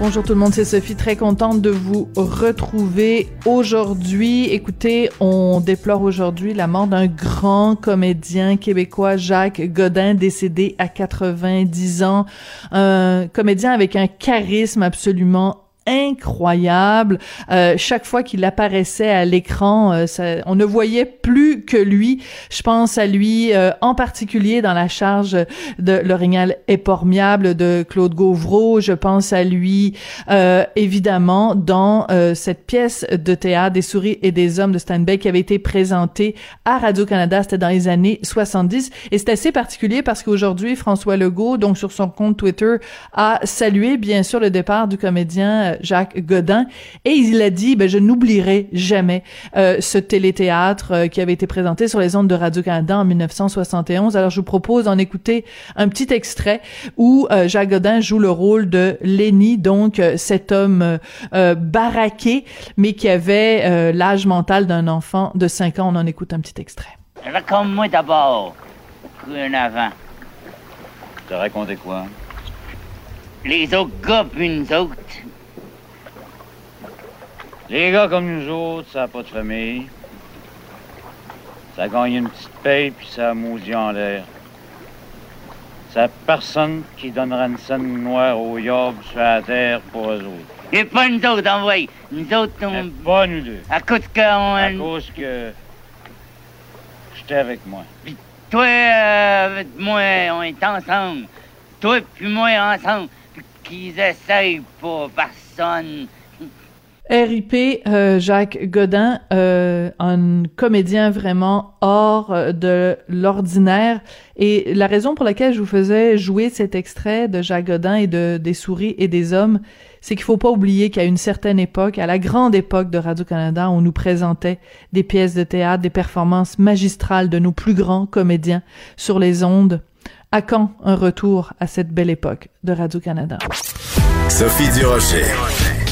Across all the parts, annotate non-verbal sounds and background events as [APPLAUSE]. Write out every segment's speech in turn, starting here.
Bonjour tout le monde, c'est Sophie, très contente de vous retrouver aujourd'hui. Écoutez, on déplore aujourd'hui la mort d'un grand comédien québécois, Jacques Godin, décédé à 90 ans. Un comédien avec un charisme absolument incroyable. Euh, chaque fois qu'il apparaissait à l'écran, euh, on ne voyait plus que lui. Je pense à lui euh, en particulier dans la charge de L'Orignal épormiable de Claude Gauvreau. Je pense à lui euh, évidemment dans cette pièce de théâtre des souris et des hommes de Steinbeck qui avait été présentée à Radio-Canada. C'était dans les années 70 et c'est assez particulier parce qu'aujourd'hui François Legault, donc sur son compte Twitter, a salué bien sûr le départ du comédien Jacques Godin, et il a dit, ben, je n'oublierai jamais euh, ce téléthéâtre euh, qui avait été présenté sur les ondes de Radio-Canada en 1971. Alors, je vous propose d'en écouter un petit extrait où euh, Jacques Godin joue le rôle de Lenny, donc cet homme baraqué, mais qui avait l'âge mental d'un enfant de 5 ans. On en écoute un petit extrait. Raconte-moi d'abord, un avant. T'as raconté quoi? Les autres gars, puis nous autres, les gars comme nous autres, ça n'a pas de famille. Ça gagne une petite paye, puis ça maudit en l'air. C'est personne qui donnera une scène noire au yob sur la terre pour eux autres. Et pas nous autres, envoyez. Nous autres, on... pas nous deux. À cause que on... À cause que... J'étais avec moi. Puis toi, euh, avec moi, on est ensemble. Toi puis moi ensemble. Puis qu'ils essayent pas personne RIP euh, Jacques Godin, euh, un comédien vraiment hors euh, de l'ordinaire. Et la raison pour laquelle je vous faisais jouer cet extrait de Jacques Godin et de Des souris et des hommes, c'est qu'il faut pas oublier qu'à une certaine époque, à la grande époque de Radio-Canada, on nous présentait des pièces de théâtre, des performances magistrales de nos plus grands comédiens sur les ondes. À quand un retour à cette belle époque de Radio-Canada? Sophie Durocher.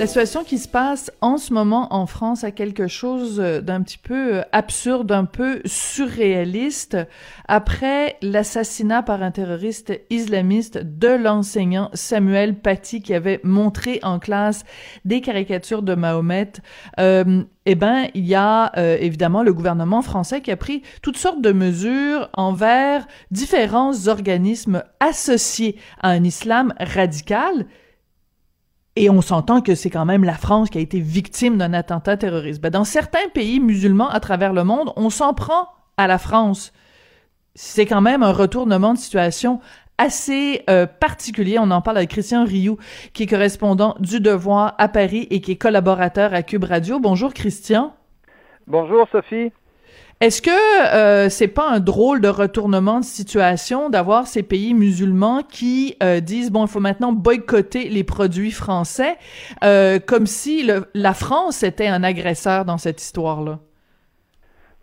La situation qui se passe en ce moment en France a quelque chose d'un petit peu euh, absurde, un peu surréaliste. Après l'assassinat par un terroriste islamiste de l'enseignant Samuel Paty qui avait montré en classe des caricatures de Mahomet, euh, eh ben, il y a euh, évidemment le gouvernement français qui a pris toutes sortes de mesures envers différents organismes associés à un islam radical et on s'entend que c'est quand même la France qui a été victime d'un attentat terroriste. Ben, dans certains pays musulmans à travers le monde, on s'en prend à la France. C'est quand même un retournement de situation assez euh, particulier. On en parle avec Christian Rioux, qui est correspondant du Devoir à Paris et qui est collaborateur à Cube Radio. Bonjour Christian. Bonjour Sophie. Est-ce que euh, c'est pas un drôle de retournement de situation d'avoir ces pays musulmans qui euh, disent bon il faut maintenant boycotter les produits français euh, comme si la France était un agresseur dans cette histoire là?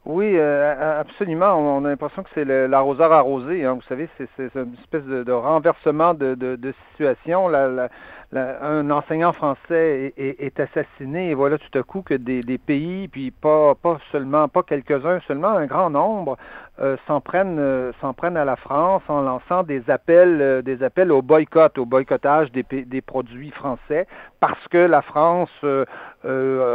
Oui, absolument. On a l'impression que c'est l'arroseur arrosé. Hein. Vous savez, c'est une espèce de, renversement de, situation. Un enseignant français est, assassiné et voilà tout à coup que des, pays, puis pas, pas seulement, pas quelques-uns, seulement un grand nombre, euh, s'en prennent euh, prennent à la France en lançant des appels euh, des appels au boycott au boycottage des, des produits français parce que la France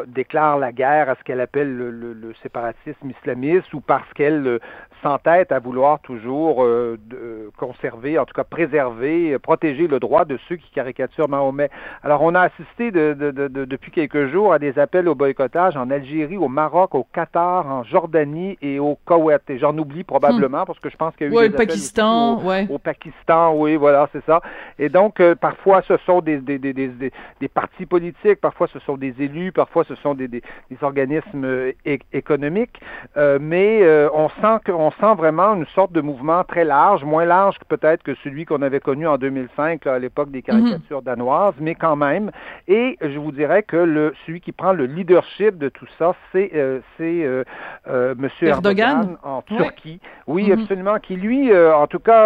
déclare la guerre à ce qu'elle appelle le, le, séparatisme islamiste ou parce qu'elle s'entête à vouloir toujours de, conserver, en tout cas préserver, protéger le droit de ceux qui caricaturent Mahomet. Alors, on a assisté de, depuis quelques jours à des appels au boycottage en Algérie, au Maroc, au Qatar, en Jordanie et au Koweït. Et j'en oublie probablement parce que je pense qu'il y a eu ouais, des le Pakistan, au, ouais. au Pakistan, oui, voilà, c'est ça. Et donc, euh, parfois, ce sont des, des, des, des, des partis politiques, parfois ce sont des élus, parfois ce sont des, des, organismes euh, économiques, euh, mais euh, on sent qu'on sent vraiment une sorte de mouvement très large, moins large que peut-être que celui qu'on avait connu en 2005 là, à l'époque des caricatures mm -hmm. danoises, mais quand même. Et je vous dirais que le celui qui prend le leadership de tout ça, c'est euh, euh, euh, Monsieur Erdogan, Erdogan? en Turquie. Oui, -hmm. absolument. Qui lui, en tout cas,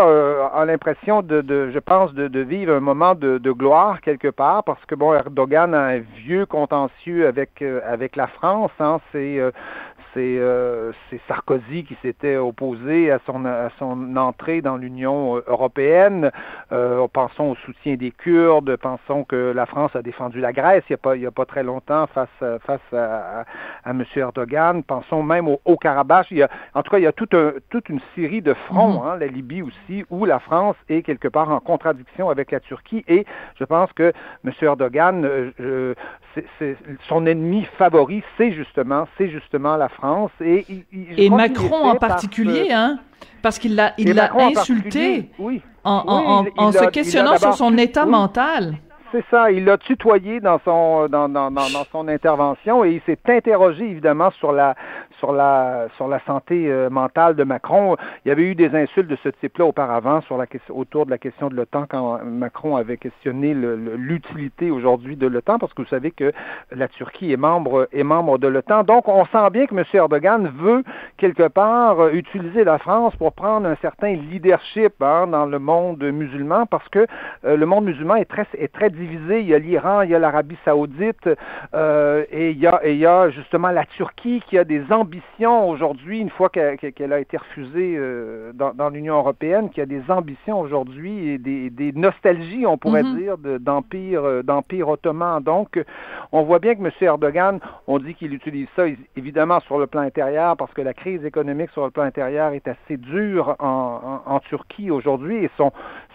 a l'impression de, de, je pense, de, de vivre un moment de, de, gloire quelque part, parce que bon, Erdogan a un vieux contentieux avec avec la France. Hein, c'est c'est euh, Sarkozy qui s'était opposé à son, à son entrée dans l'Union européenne. Euh, pensons au soutien des Kurdes, pensons que la France a défendu la Grèce il n'y a, pas, il y a pas très longtemps face, face à, à, à M. Erdogan. Pensons même au Haut-Karabakh. En tout cas, il y a toute, un, toute une série de fronts, -hmm. hein, la Libye aussi, où la France est quelque part en contradiction avec la Turquie. Et je pense que M. Erdogan, euh, c'est son ennemi favori, c'est justement, c'est justement la France. Et, il, il, et Macron en particulier, parce, hein, parce qu'il l'a, il l'a insulté en, en, oui, en, en se questionnant sur son état mental. C'est ça, il l'a tutoyé dans son dans, dans, dans, son intervention et il s'est interrogé évidemment sur la sur la sur la santé euh, mentale de Macron. Il y avait eu des insultes de ce type-là auparavant autour de la question de l'OTAN quand Macron avait questionné l'utilité aujourd'hui de l'OTAN parce que vous savez que la Turquie est membre est membre de l'OTAN. Donc on sent bien que M. Erdogan veut quelque part utiliser la France pour prendre un certain leadership hein, dans le monde musulman parce que euh, le monde musulman est très est très divisé. Il y a l'Iran, il y a l'Arabie saoudite euh, et, il y a, et il y a justement la Turquie qui a des ambitions aujourd'hui, une fois qu'elle qu a été refusée euh, dans, dans l'Union européenne, qui a des ambitions aujourd'hui et des, des, nostalgies, on pourrait Mhm. mm -hmm. dire, d'empire euh, d'empire ottoman. Donc, on voit bien que M. Erdogan, on dit qu'il utilise ça évidemment sur le plan intérieur parce que la crise économique sur le plan intérieur est assez dure en, en, en Turquie aujourd'hui et son,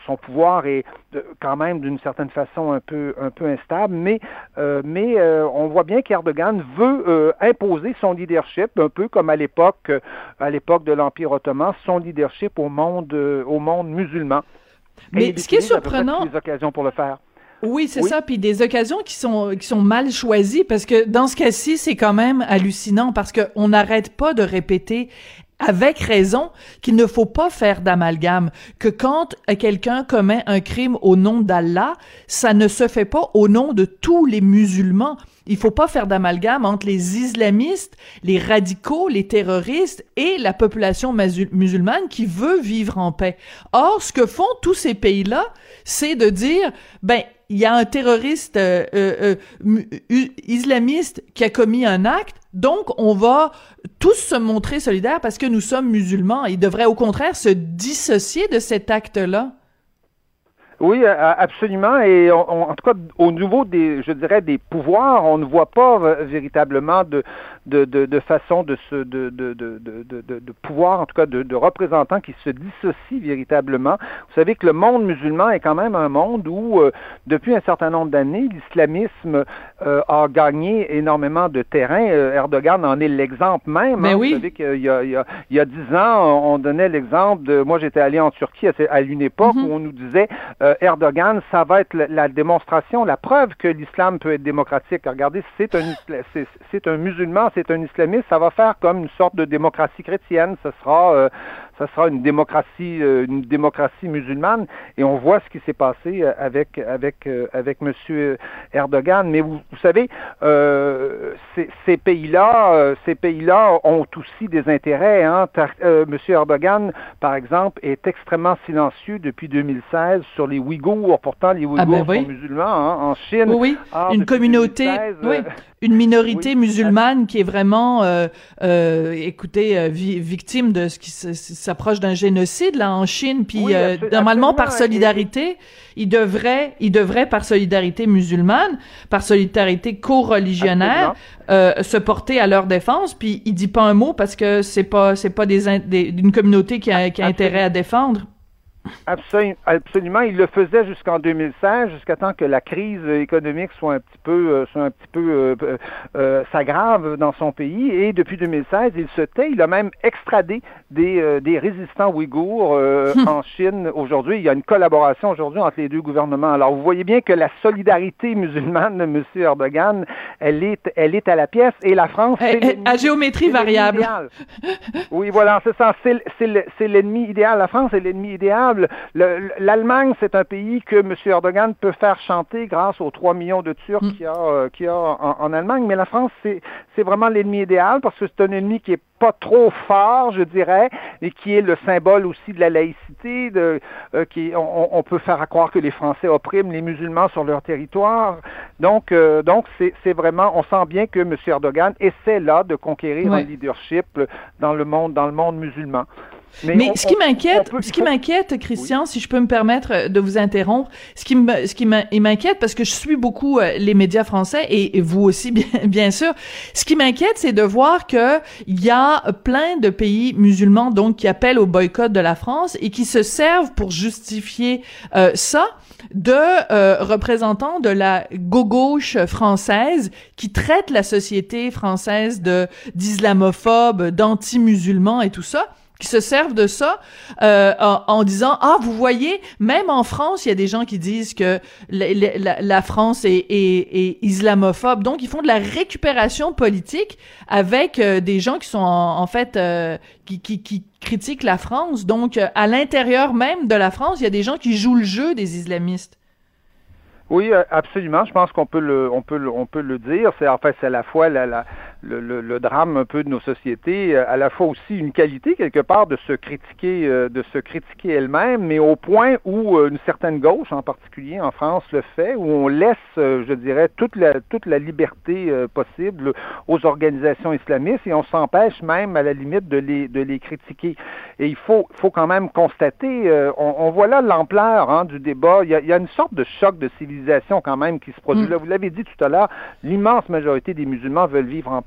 son pouvoir est quand même d'une certaine façon un peu un peu instable, mais euh, mais euh, on voit bien qu'Erdogan veut euh, imposer son leadership un peu comme à l'époque à l'époque de l'Empire ottoman, son leadership au monde au monde musulman. Mais ce qui est surprenant, les occasions pour le faire. Oui, c'est oui. ça. Puis des occasions qui sont qui sont mal choisies parce que dans ce cas-ci, c'est quand même hallucinant parce que on n'arrête pas de répéter avec raison qu'il ne faut pas faire d'amalgame, que quand quelqu'un commet un crime au nom d'Allah, ça ne se fait pas au nom de tous les musulmans. Il faut pas faire d'amalgame entre les islamistes, les radicaux, les terroristes et la population musulmane qui veut vivre en paix. Or, ce que font tous ces pays-là, c'est de dire, ben, il y a un terroriste euh, euh, euh, islamiste qui a commis un acte, donc on va tous se montrer solidaires parce que nous sommes musulmans. Il devrait au contraire se dissocier de cet acte-là. Oui, absolument. Et en tout cas, au niveau des, je dirais, des pouvoirs, on ne voit pas véritablement de, de, de, de façon de, se, de, de, de, de, de, pouvoir, en tout cas de, de représentants qui se dissocient véritablement. Vous savez que le monde musulman est quand même un monde où, euh, depuis un certain nombre d'années, l'islamisme euh, a gagné énormément de terrain. Euh, Erdogan en est l'exemple même. Mais hein. oui. Vous savez qu'il y a, il y a, il y a dix ans, on donnait l'exemple de, moi j'étais allé en Turquie à, une époque Mhm. où on nous disait, Erdogan, ça va être la, la démonstration, la preuve que l'islam peut être démocratique. Regardez, c'est un, c'est un musulman, c'est un islamiste, ça va faire comme une sorte de démocratie chrétienne. Ce sera, euh, ça sera une démocratie, euh, une démocratie musulmane. Et on voit ce qui s'est passé avec avec euh, avec Monsieur Erdogan. Mais vous, vous savez, euh, ces, pays-là, euh, ces pays-là ont aussi des intérêts. Hein. Euh, Monsieur Erdogan, par exemple, est extrêmement silencieux depuis 2016 sur les Ouïghours. Pourtant, les Ouïghours Ah ben oui. sont musulmans hein, en Chine. Oui, oui. Ah, une communauté, 2016, oui, euh, une minorité musulmane qui est vraiment, euh, euh, écoutez, euh, victime de ce qui s'approche d'un génocide là en Chine. Puis normalement, par solidarité, il devrait, il devrait par solidarité musulmane, par solidarité co-religionnaire, se porter à leur défense. Puis il dit pas un mot parce que c'est pas, c'est pas des, d'une communauté qui a, qui a intérêt à défendre. Absolument, il le faisait jusqu'en 2016, jusqu'à temps que la crise économique soit un petit peu, euh, soit un petit peu euh, euh, s'aggrave dans son pays. Et depuis 2016, il se tait. Il a même extradé des, des résistants ouïghours [LAUGHS] en Chine. Aujourd'hui, il y a une collaboration aujourd'hui entre les deux gouvernements. Alors, vous voyez bien que la solidarité musulmane de M. Erdogan, elle est, elle est à la pièce. Et la France, c'est eh, eh, à géométrie variable. oui, voilà, c'est ça. C'est l'ennemi idéal. La France est l'ennemi idéal L'Allemagne, c'est un pays que M. Erdogan peut faire chanter grâce aux 3 millions de Turcs mm. qu'il y a, euh, a en, Allemagne. Mais la France, c'est vraiment l'ennemi idéal parce que c'est un ennemi qui est pas trop fort, je dirais, et qui est le symbole aussi de la laïcité. De, euh, qui, on, peut faire croire que les Français oppriment les musulmans sur leur territoire. Donc, euh, donc c'est vraiment, on sent bien que M. Erdogan essaie là de conquérir un leadership dans le monde, dans le monde musulman. Mais, ce qui m'inquiète, ce qui m'inquiète, Christian, si je peux me permettre de vous interrompre, ce qui me, ce qui m'inquiète parce que je suis beaucoup euh, les médias français et, vous aussi [LAUGHS] bien, bien sûr. Ce qui m'inquiète, c'est de voir que il y a plein de pays musulmans donc qui appellent au boycott de la France et qui se servent pour justifier euh, ça de euh, représentants de la gauche française qui traitent la société française de d'islamophobes, d'anti-musulmans et tout ça qui se servent de ça euh, en, disant ah vous voyez même en France il y a des gens qui disent que la, France est, islamophobe donc ils font de la récupération politique avec euh, des gens qui sont en, fait euh, qui, critiquent la France donc à l'intérieur même de la France il y a des gens qui jouent le jeu des islamistes oui, absolument. Je pense qu'on peut le, on peut on peut le dire. C'est en fait, c'est à la fois la, le, le, drame un peu de nos sociétés, euh, à la fois aussi une qualité quelque part de se critiquer, euh, de se critiquer elle-même, mais au point où euh, une certaine gauche, en particulier en France, le fait, où on laisse, je dirais, toute la toute la liberté possible aux organisations islamistes et on s'empêche même à la limite de les de les critiquer. Et il faut faut quand même constater, on, on, voit là l'ampleur hein, du débat. Il y, a, il y, a, une sorte de choc de civilisation quand même qui se produit mm. là. Vous l'avez dit tout à l'heure, l'immense majorité des musulmans veulent vivre en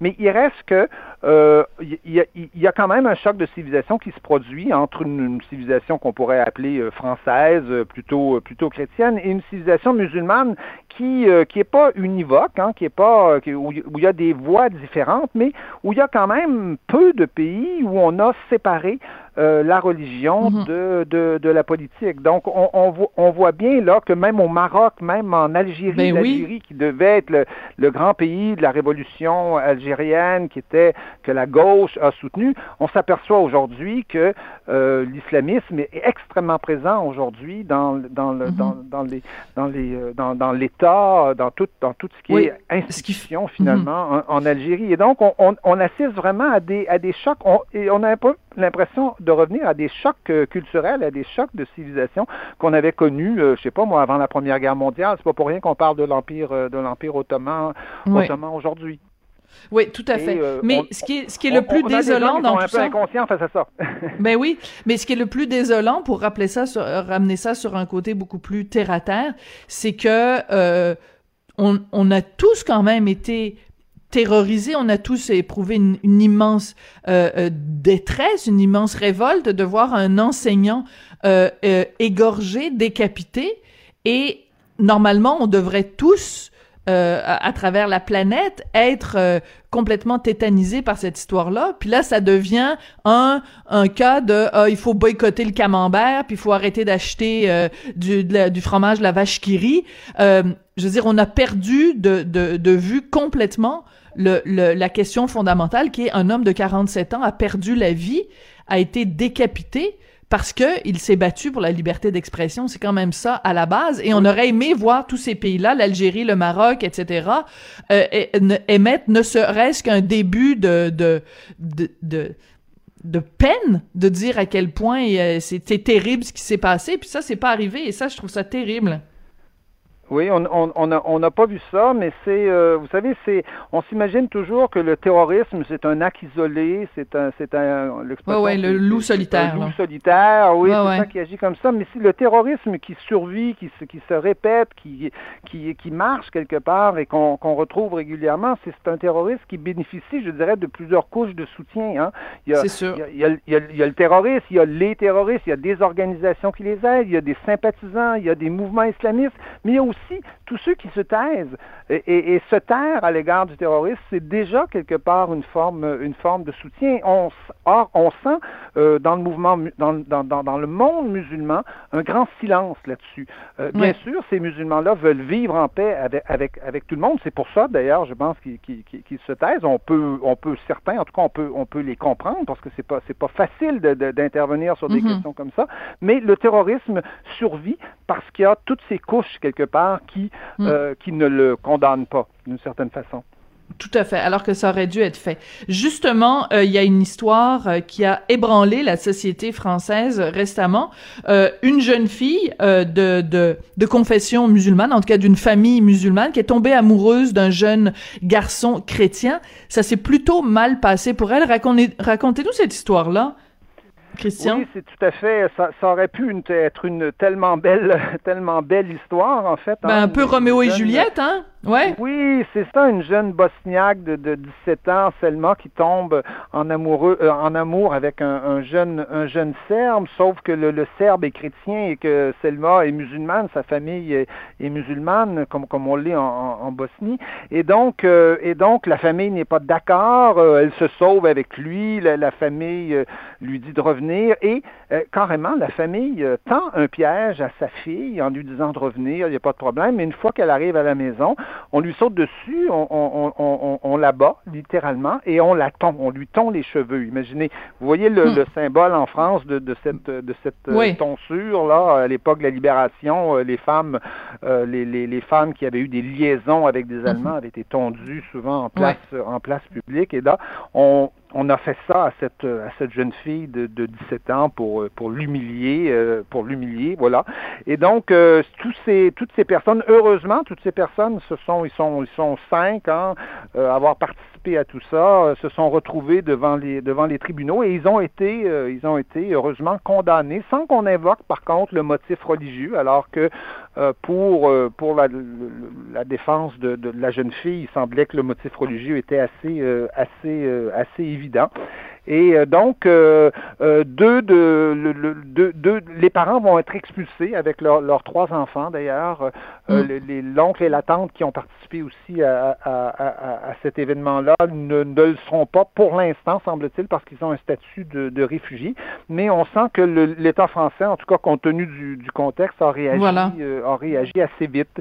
mais il reste que euh, y, a quand même un choc de civilisation qui se produit entre une, civilisation qu'on pourrait appeler euh, française, euh, plutôt plutôt chrétienne, et une civilisation musulmane qui qui est pas univoque, hein, qui est pas où, il y a des voies différentes, mais où il y a quand même peu de pays où on a séparé euh, la religion mhm. de, de, de, la politique. Donc, on, on, on, voit bien là que même au Maroc, même en Algérie, ben l'Algérie qui devait être le, le, grand pays de la révolution algérienne, qui était que la gauche a soutenu, on s'aperçoit aujourd'hui que euh, l'islamisme est extrêmement présent aujourd'hui dans, dans, le, dans, mhm. dans, les dans les euh, dans, dans l'État, dans tout dans tout ce qui est institution finalement mhm. en, Algérie. Et donc, on, on, on, assiste vraiment à des à des chocs. et on a un peu l'impression de revenir à des chocs euh, culturels, à des chocs de civilisation qu'on avait connus, euh, je sais pas moi, avant la Première Guerre mondiale. C'est pas pour rien qu'on parle de l'empire euh, de l'empire ottoman, ottoman aujourd'hui. Oui, tout à fait. mais ce qui est, ce qui est le plus désolant dans tout ça. un peu inconscients face à ça. [LAUGHS] ben oui, mais ce qui est le plus désolant pour rappeler ça, sur, ramener ça sur un côté beaucoup plus terre à terre, c'est que on, on, a tous quand même été terrorisés, on a tous éprouvé une, immense euh, euh, détresse, une immense révolte de voir un enseignant euh, égorgé, décapité, et normalement on devrait tous à, travers la planète être complètement tétanisés par cette histoire-là. Puis là, ça devient un un cas de ah, il faut boycotter le camembert, puis il faut arrêter d'acheter du, du fromage de la vache qui rit. je veux dire, on a perdu de, de, de vue complètement le, la question fondamentale qui est un homme de 47 ans a perdu la vie, a été décapité parce que il s'est battu pour la liberté d'expression. C'est quand même ça à la base. Et on aurait aimé voir tous ces pays-là, l'Algérie, le Maroc, etc., euh, émettre ne serait-ce qu'un début de, de, de, de peine de dire à quel point euh, c'était terrible ce qui s'est passé. Puis ça, c'est pas arrivé. Et ça, je trouve ça terrible. Oui, on on on n'a on n'a pas vu ça, mais c'est euh, vous savez c'est on s'imagine toujours que le terrorisme c'est un acte isolé, c'est un c'est un ouais, ouais, le loup solitaire. Le loup solitaire, oui, c'est ça qui agit comme ça. Mais si le terrorisme qui survit, qui se qui se répète, qui qui qui marche quelque part et qu'on qu'on retrouve régulièrement, c'est un terroriste qui bénéficie, je dirais, de plusieurs couches de soutien. Hein. C'est sûr. Il y, a, il, y a, il y a le terroriste, il y a les terroristes, il y a des organisations qui les aident, il y a des sympathisants, il y a des mouvements islamistes, mais il y a aussi aussi tous ceux qui se taisent et, se taire à l'égard du terrorisme, c'est déjà quelque part une forme, une forme de soutien. On, or, on sent euh, dans le mouvement, dans, dans, dans, le monde musulman, un grand silence là-dessus. Euh, bien sûr, ces musulmans-là veulent vivre en paix avec, avec, avec tout le monde. C'est pour ça, d'ailleurs, je pense qu'ils se taisent. On peut, on peut certains, en tout cas, on peut, on peut les comprendre parce que c'est pas, c'est pas facile d'intervenir sur des mm-hmm. questions comme ça. Mais le terrorisme survit parce qu'il y a toutes ces couches quelque part qui, mm. euh, qui ne le condamnent pas d'une certaine façon. Tout à fait, alors que ça aurait dû être fait. Justement, euh, il y a une histoire euh, qui a ébranlé la société française récemment. une jeune fille de, de, de confession musulmane, en tout cas d'une famille musulmane, qui est tombée amoureuse d'un jeune garçon chrétien. Ça s'est plutôt mal passé pour elle. Racontez-nous cette histoire-là. Christian? Oui, c'est tout à fait. Ça, aurait pu être une tellement belle, [LAUGHS] tellement belle histoire, en fait. Ben, un peu Roméo et Juliette, hein? Oui, c'est ça, une jeune bosniaque de, de 17 ans, Selma, qui tombe en amoureux, euh, en amour avec un, jeune, un jeune serbe, sauf que le, serbe est chrétien et que Selma est musulmane, sa famille est, musulmane, comme, comme on l'est en, Bosnie. Et donc, euh, et donc, la famille n'est pas d'accord, euh, elle se sauve avec lui, la, famille lui dit de revenir et carrément, la famille tend un piège à sa fille en lui disant de revenir, il n'y a pas de problème, mais une fois qu'elle arrive à la maison, on lui saute dessus, on, on, on, la bat littéralement et on la tond, on lui tond les cheveux. Imaginez, vous voyez le, hmm. symbole en France de, de cette, de cette euh, tonsure là à l'époque de la libération, euh, les femmes, euh, les, les, les, femmes qui avaient eu des liaisons avec des Allemands hmm. avaient été tondues souvent en place, en place publique et là on on a fait ça à cette, à cette jeune fille de, de 17 ans pour, l'humilier, euh, pour l'humilier, voilà. Et donc, euh, tous ces, toutes ces personnes, heureusement, toutes ces personnes, ce sont, ils sont, ils sont cinq, hein, euh, avoir participé à tout ça, se sont retrouvés devant les, devant les tribunaux et ils ont été, ils ont été heureusement condamnés, sans qu'on invoque, par contre, le motif religieux, alors que pour, pour la, la défense de, de, la jeune fille, il semblait que le motif religieux était assez, assez, assez évident et euh, donc, euh, euh, deux de, le, les parents vont être expulsés avec leurs trois enfants d'ailleurs, mm. l'oncle et la tante qui ont participé aussi à, cet événement-là ne, le seront pas pour l'instant, semble-t-il, parce qu'ils ont un statut de, de réfugiés. Mais on sent que l'État français, en tout cas compte tenu du, contexte, a réagi, a réagi assez vite.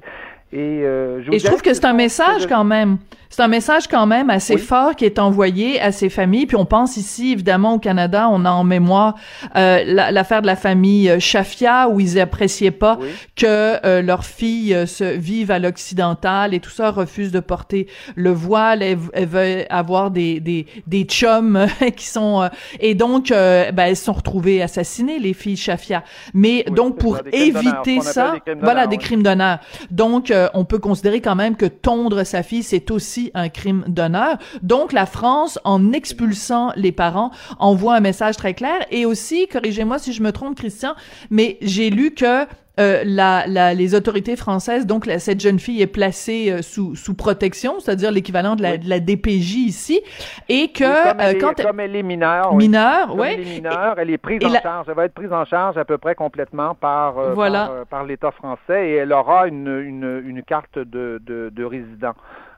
Et, euh, je, trouve que c'est un message quand même. C'est un message quand même assez fort qui est envoyé à ces familles. Puis on pense ici, évidemment, au Canada, on a en mémoire euh, l'affaire de la famille euh, Shafia, où ils appréciaient pas que euh, leur fille euh, se vive à l'occidental et tout ça, refuse de porter le voile. Elle, veut avoir des, des, des chums [LAUGHS] qui sont... et donc, ben, elles sont retrouvées assassinées, les filles Shafia. Mais donc, pour éviter ça... Voilà, des crimes d'honneur. Donc, on peut considérer quand même que tondre sa fille, c'est aussi un crime d'honneur. Donc, la France, en expulsant les parents, envoie un message très clair. Et aussi, corrigez-moi si je me trompe, Christian, mais j'ai lu que euh, la, la, les autorités françaises, donc cette jeune fille est placée euh, sous, sous protection, c'est-à-dire l'équivalent de la, de la DPJ ici, et que comme, elle euh, quand est, comme elle est mineure, mineure, ouais, elle est mineure, elle est prise en charge, elle va être prise en charge à peu près complètement par voilà. par, par l'État français et elle aura une, une, une carte de, de, de résident.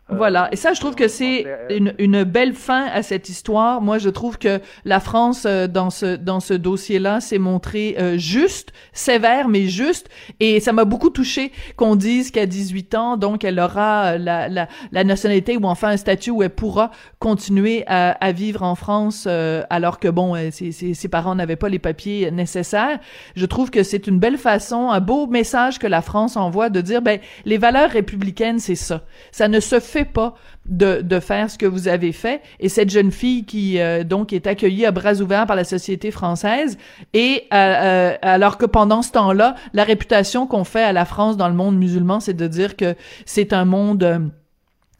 Voilà. Et ça, je trouve que c'est une, une, belle fin à cette histoire. Moi, je trouve que la France, euh, dans ce, dans ce dossier-là, s'est montrée euh, juste, sévère, mais juste. Et ça m'a beaucoup touché qu'on dise qu'à 18 ans, donc, elle aura euh, la, la, la, nationalité ou enfin un statut où elle pourra continuer à, à vivre en France, alors que, bon, ses, ses, ses parents n'avaient pas les papiers nécessaires. Je trouve que c'est une belle façon, un beau message que la France envoie de dire, ben, les valeurs républicaines, c'est ça. Ça ne se fait pas de, de faire ce que vous avez fait. Et cette jeune fille qui euh, donc est accueillie à bras ouverts par la société française, et euh, alors que pendant ce temps-là, la réputation qu'on fait à la France dans le monde musulman, c'est de dire que c'est un monde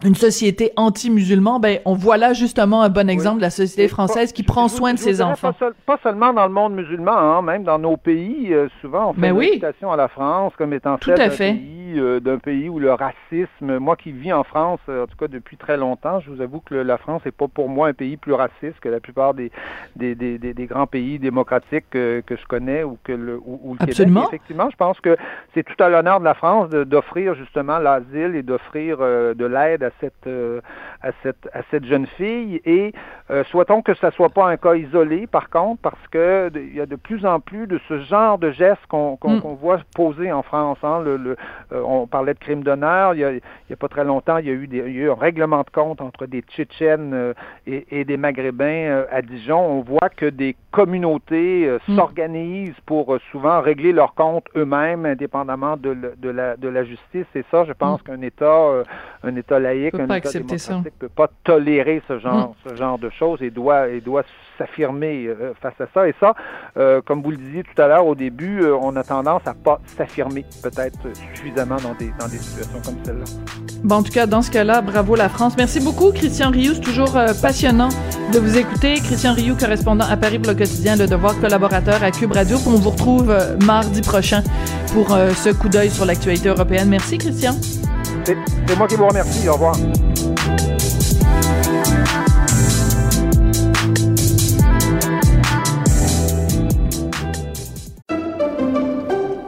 une société anti-musulman, ben on voit là justement un bon exemple de la société française qui prend soin de ses enfants. Pas, seulement dans le monde musulman, hein, même dans nos pays, euh, souvent on fait ben une oui. à la France comme étant celle d'un pays, euh, d'un pays où le racisme, moi qui vis en France, euh, en tout cas depuis très longtemps, je vous avoue que la France n'est pas pour moi un pays plus raciste que la plupart des des, des, des, grands pays démocratiques que, que, je connais ou que le, ou, le Absolument. Québec. Effectivement, je pense que c'est tout à l'honneur de la France d'offrir justement l'asile et d'offrir de l'aide à cette, euh, à cette, à cette jeune fille et euh, souhaitons que ça soit pas un cas isolé, par contre, parce que il y a de plus en plus de ce genre de gestes qu'on mm. voit poser en France. Hein. Le, euh, on parlait de crimes d'honneur. Il, il y a, pas très longtemps, il y a eu, des, il y a eu un règlement de compte entre des Tchétchènes et, et, des Maghrébins à Dijon. On voit que des communautés mm. s'organisent pour souvent régler leurs comptes eux-mêmes, indépendamment de, de, la, de la justice. Et ça, je pense mm. qu'un État, un État laïque, un État démocratique ne peut pas tolérer ce genre, ce genre de choses et doit, et doit s'affirmer euh, face à ça. Et ça, euh, comme vous le disiez tout à l'heure au début, euh, on a tendance à pas s'affirmer peut-être suffisamment dans des, dans des situations comme celle-là. Bon, en tout cas, dans ce cas-là, bravo la France. Merci beaucoup, Christian Rioux. C'est toujours passionnant de vous écouter. Christian Rioux, correspondant à Paris pour le quotidien Le Devoir, collaborateur à Cube Radio. On vous retrouve mardi prochain pour ce coup d'œil sur l'actualité européenne. Merci, Christian. C'est moi qui vous remercie. Au revoir.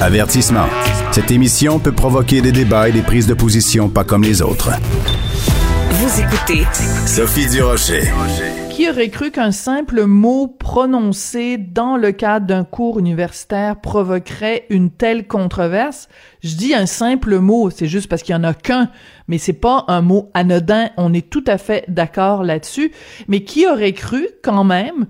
Avertissement. Cette émission peut provoquer des débats et des prises de position pas comme les autres. Vous écoutez Sophie Durocher. Qui aurait cru qu'un simple mot prononcé dans le cadre d'un cours universitaire provoquerait une telle controverse? Je dis un simple mot, c'est juste parce qu'il y en a qu'un, mais c'est pas un mot anodin, on est tout à fait d'accord là-dessus. Mais qui aurait cru quand même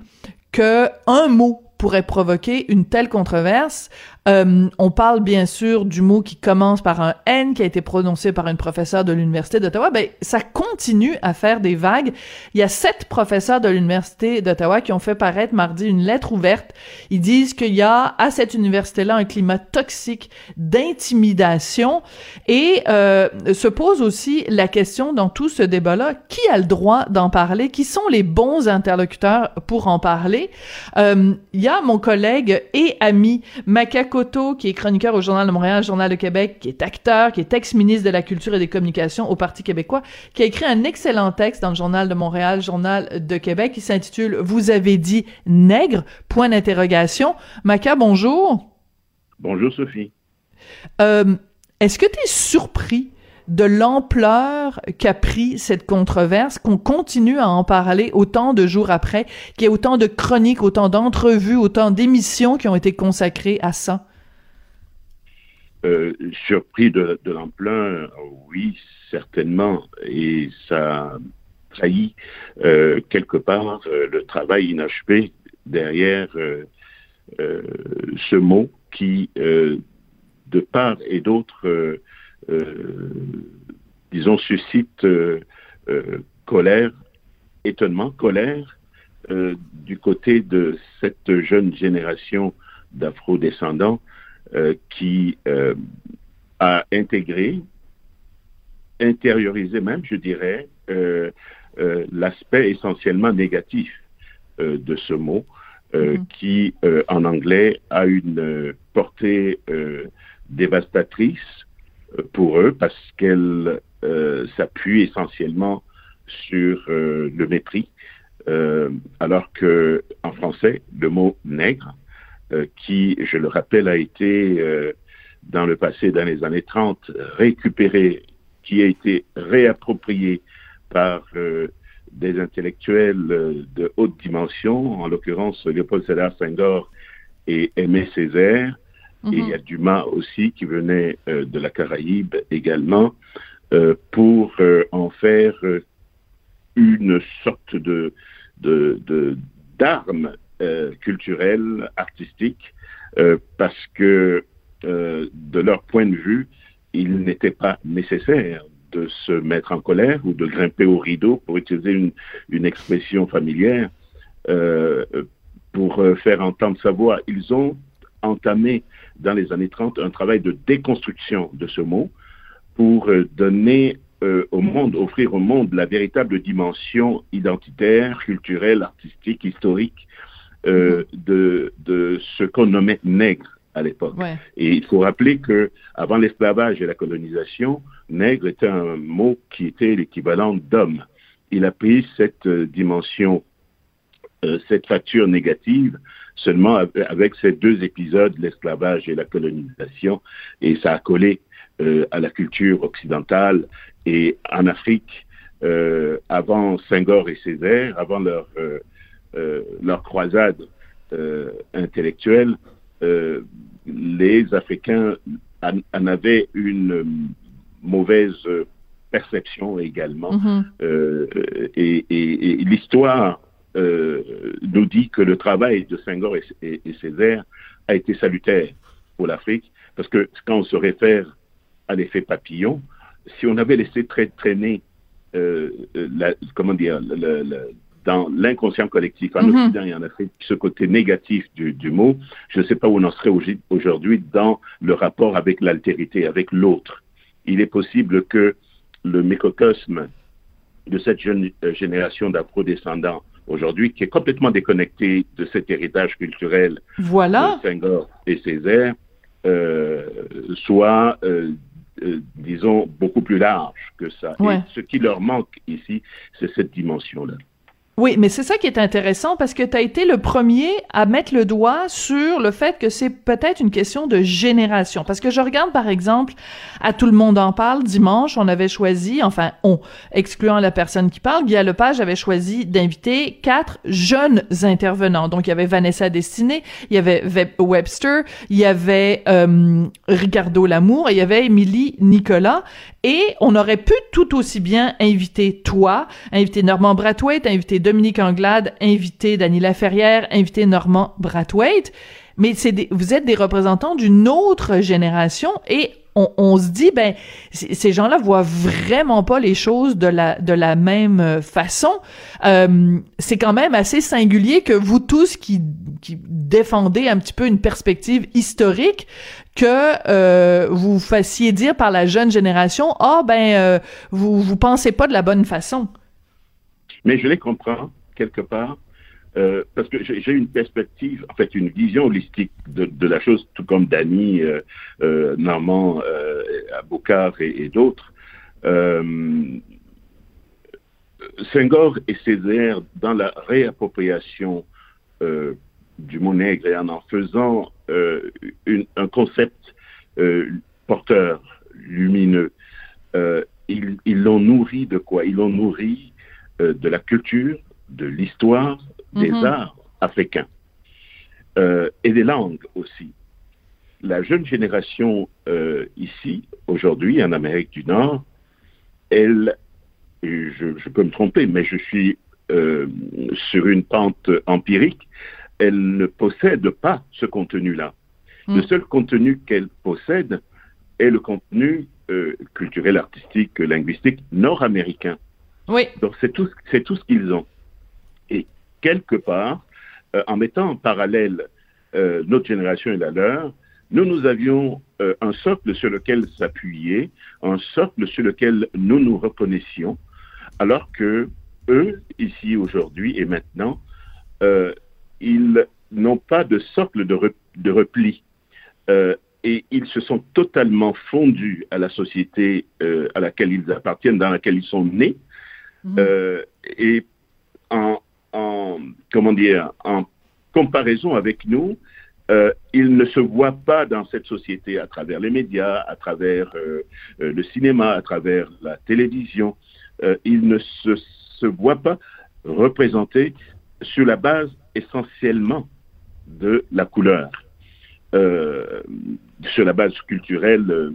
que un mot pourrait provoquer une telle controverse? Euh, on parle bien sûr du mot qui commence par un N qui a été prononcé par une professeure de l'Université d'Ottawa. Ben, ça continue à faire des vagues. Il y a sept professeurs de l'Université d'Ottawa qui ont fait paraître mardi une lettre ouverte. Ils disent qu'il y a à cette université-là un climat toxique d'intimidation et euh, se pose aussi la question dans tout ce débat-là, qui a le droit d'en parler? Qui sont les bons interlocuteurs pour en parler? Euh, il y a mon collègue et ami Makako qui est chroniqueur au Journal de Montréal, Journal de Québec, qui est acteur, qui est ex-ministre de la Culture et des Communications au Parti québécois, qui a écrit un excellent texte dans le Journal de Montréal, Journal de Québec, qui s'intitule Vous avez dit nègre? Point d'interrogation. Maca, bonjour. Bonjour, Sophie. Euh, est-ce que tu es surpris de l'ampleur qu'a pris cette controverse, qu'on continue à en parler autant de jours après, qu'il y ait autant de chroniques, autant d'entrevues, autant d'émissions qui ont été consacrées à ça? Euh, surpris de, l'ampleur, oui, certainement, et ça trahit euh, quelque part euh, le travail inachevé derrière ce mot qui, de part et d'autre, disons, suscite colère, étonnement, colère du côté de cette jeune génération d'afro-descendants euh, qui euh, a intégré, intériorisé même, je dirais, euh, l'aspect essentiellement négatif de ce mot, mm-hmm. qui en anglais a une portée dévastatrice pour eux parce qu'elle s'appuie essentiellement sur le mépris, alors que en français, le mot nègre euh, qui, je le rappelle, a été euh, dans le passé, dans les années 30, récupéré qui a été réapproprié par des intellectuels de haute dimension, en l'occurrence Léopold Sédar Senghor et Aimé Césaire, et il y a mhm. Dumas aussi qui venait de la Caraïbe également, pour en faire une sorte de d'arme de, culturelle, artistique, parce que de leur point de vue, il n'était pas nécessaire de se mettre en colère ou de grimper au rideau, pour utiliser une, une expression familière, euh, pour euh, faire entendre sa voix. Ils ont entamé dans les années 30 un travail de déconstruction de ce mot pour euh, donner euh, au monde, offrir au monde la véritable dimension identitaire, culturelle, artistique, historique euh, de, de ce qu'on nommait nègre à l'époque. Et il faut rappeler que avant l'esclavage et la colonisation, nègre était un mot qui était l'équivalent d'homme. Il a pris cette dimension, euh, cette facture négative seulement avec ces deux épisodes, l'esclavage et la colonisation, et ça a collé euh, à la culture occidentale et en Afrique. avant Senghor et Césaire, avant leur, leur croisade intellectuelle, les Africains en, avaient une mauvaise perception également. Mm-hmm. Euh, et, l'histoire euh, nous dit que le travail de Senghor et, Césaire a été salutaire pour l'Afrique, parce que quand on se réfère à l'effet papillon, si on avait laissé traîner, euh, la, comment dire, dans l'inconscient collectif en mhm. Occident et en Afrique, ce côté négatif du, mot, je ne sais pas où on en serait aujourd'hui dans le rapport avec l'altérité, avec l'autre. Il est possible que le microcosme de cette jeune euh, génération d'afro-descendants aujourd'hui, qui est complètement déconnecté de cet héritage culturel voilà. de Senghor et Césaire, euh, soit, euh, disons, beaucoup plus large que ça. Et ce qui leur manque ici, c'est cette dimension-là. Oui, mais c'est ça qui est intéressant parce que tu as été le premier à mettre le doigt sur le fait que c'est peut-être une question de génération. Parce que je regarde, par exemple, à Tout le monde en parle, dimanche, on avait choisi, enfin, on, excluant la personne qui parle, Guy Lepage avait choisi d'inviter quatre jeunes intervenants. Donc, il y avait Vanessa Destinée, il y avait Webster, il y avait euh, Ricardo Lamour et il y avait Émilie Nicolas. Et on aurait pu tout aussi bien inviter toi, inviter Normand Brathwaite, inviter Dominique Anglade, inviter Daniela Ferrière, inviter Normand Brathwaite. Mais c'est vous êtes des représentants d'une autre génération et on, se dit ben ces gens-là voient vraiment pas les choses de la même façon. Euh, c'est quand même assez singulier que vous tous qui défendez un petit peu une perspective historique que euh, vous fassiez dire par la jeune génération ah ben euh, vous vous pensez pas de la bonne façon. Mais je les comprends quelque part euh, parce que j'ai une perspective, en fait une vision holistique de, la chose, tout comme Dany, euh, euh, Normand, euh, Aboucar et, d'autres. Senghor et Césaire, dans la réappropriation du mot nègre et en en faisant euh, un concept euh, porteur, lumineux. Euh, ils l'ont nourri de quoi? Ils l'ont nourri de la culture, de l'histoire, des mhm. arts africains et des langues aussi. La jeune génération ici, aujourd'hui, en Amérique du Nord, elle, je, je, peux me tromper, mais je suis sur une pente empirique, elle ne possède pas ce contenu-là. Le seul contenu qu'elle possède est le contenu euh, culturel, artistique, linguistique nord-américain. Donc c'est tout, c'est tout ce qu'ils ont. Et quelque part, euh, en mettant en parallèle euh, notre génération et la leur, nous, nous avions un socle sur lequel s'appuyer, un socle sur lequel nous nous reconnaissions, alors que eux, ici, aujourd'hui et maintenant, ils n'ont pas de socle de, repli. Euh, et ils se sont totalement fondus à la société euh, à laquelle ils appartiennent, dans laquelle ils sont nés. Mhm. Euh, et en, comparaison avec nous, euh, il ne se voit pas dans cette société à travers les médias, à travers euh, euh, le cinéma, à travers la télévision. il ne se, se, voit pas représenté sur la base essentiellement de la couleur, sur la base culturelle.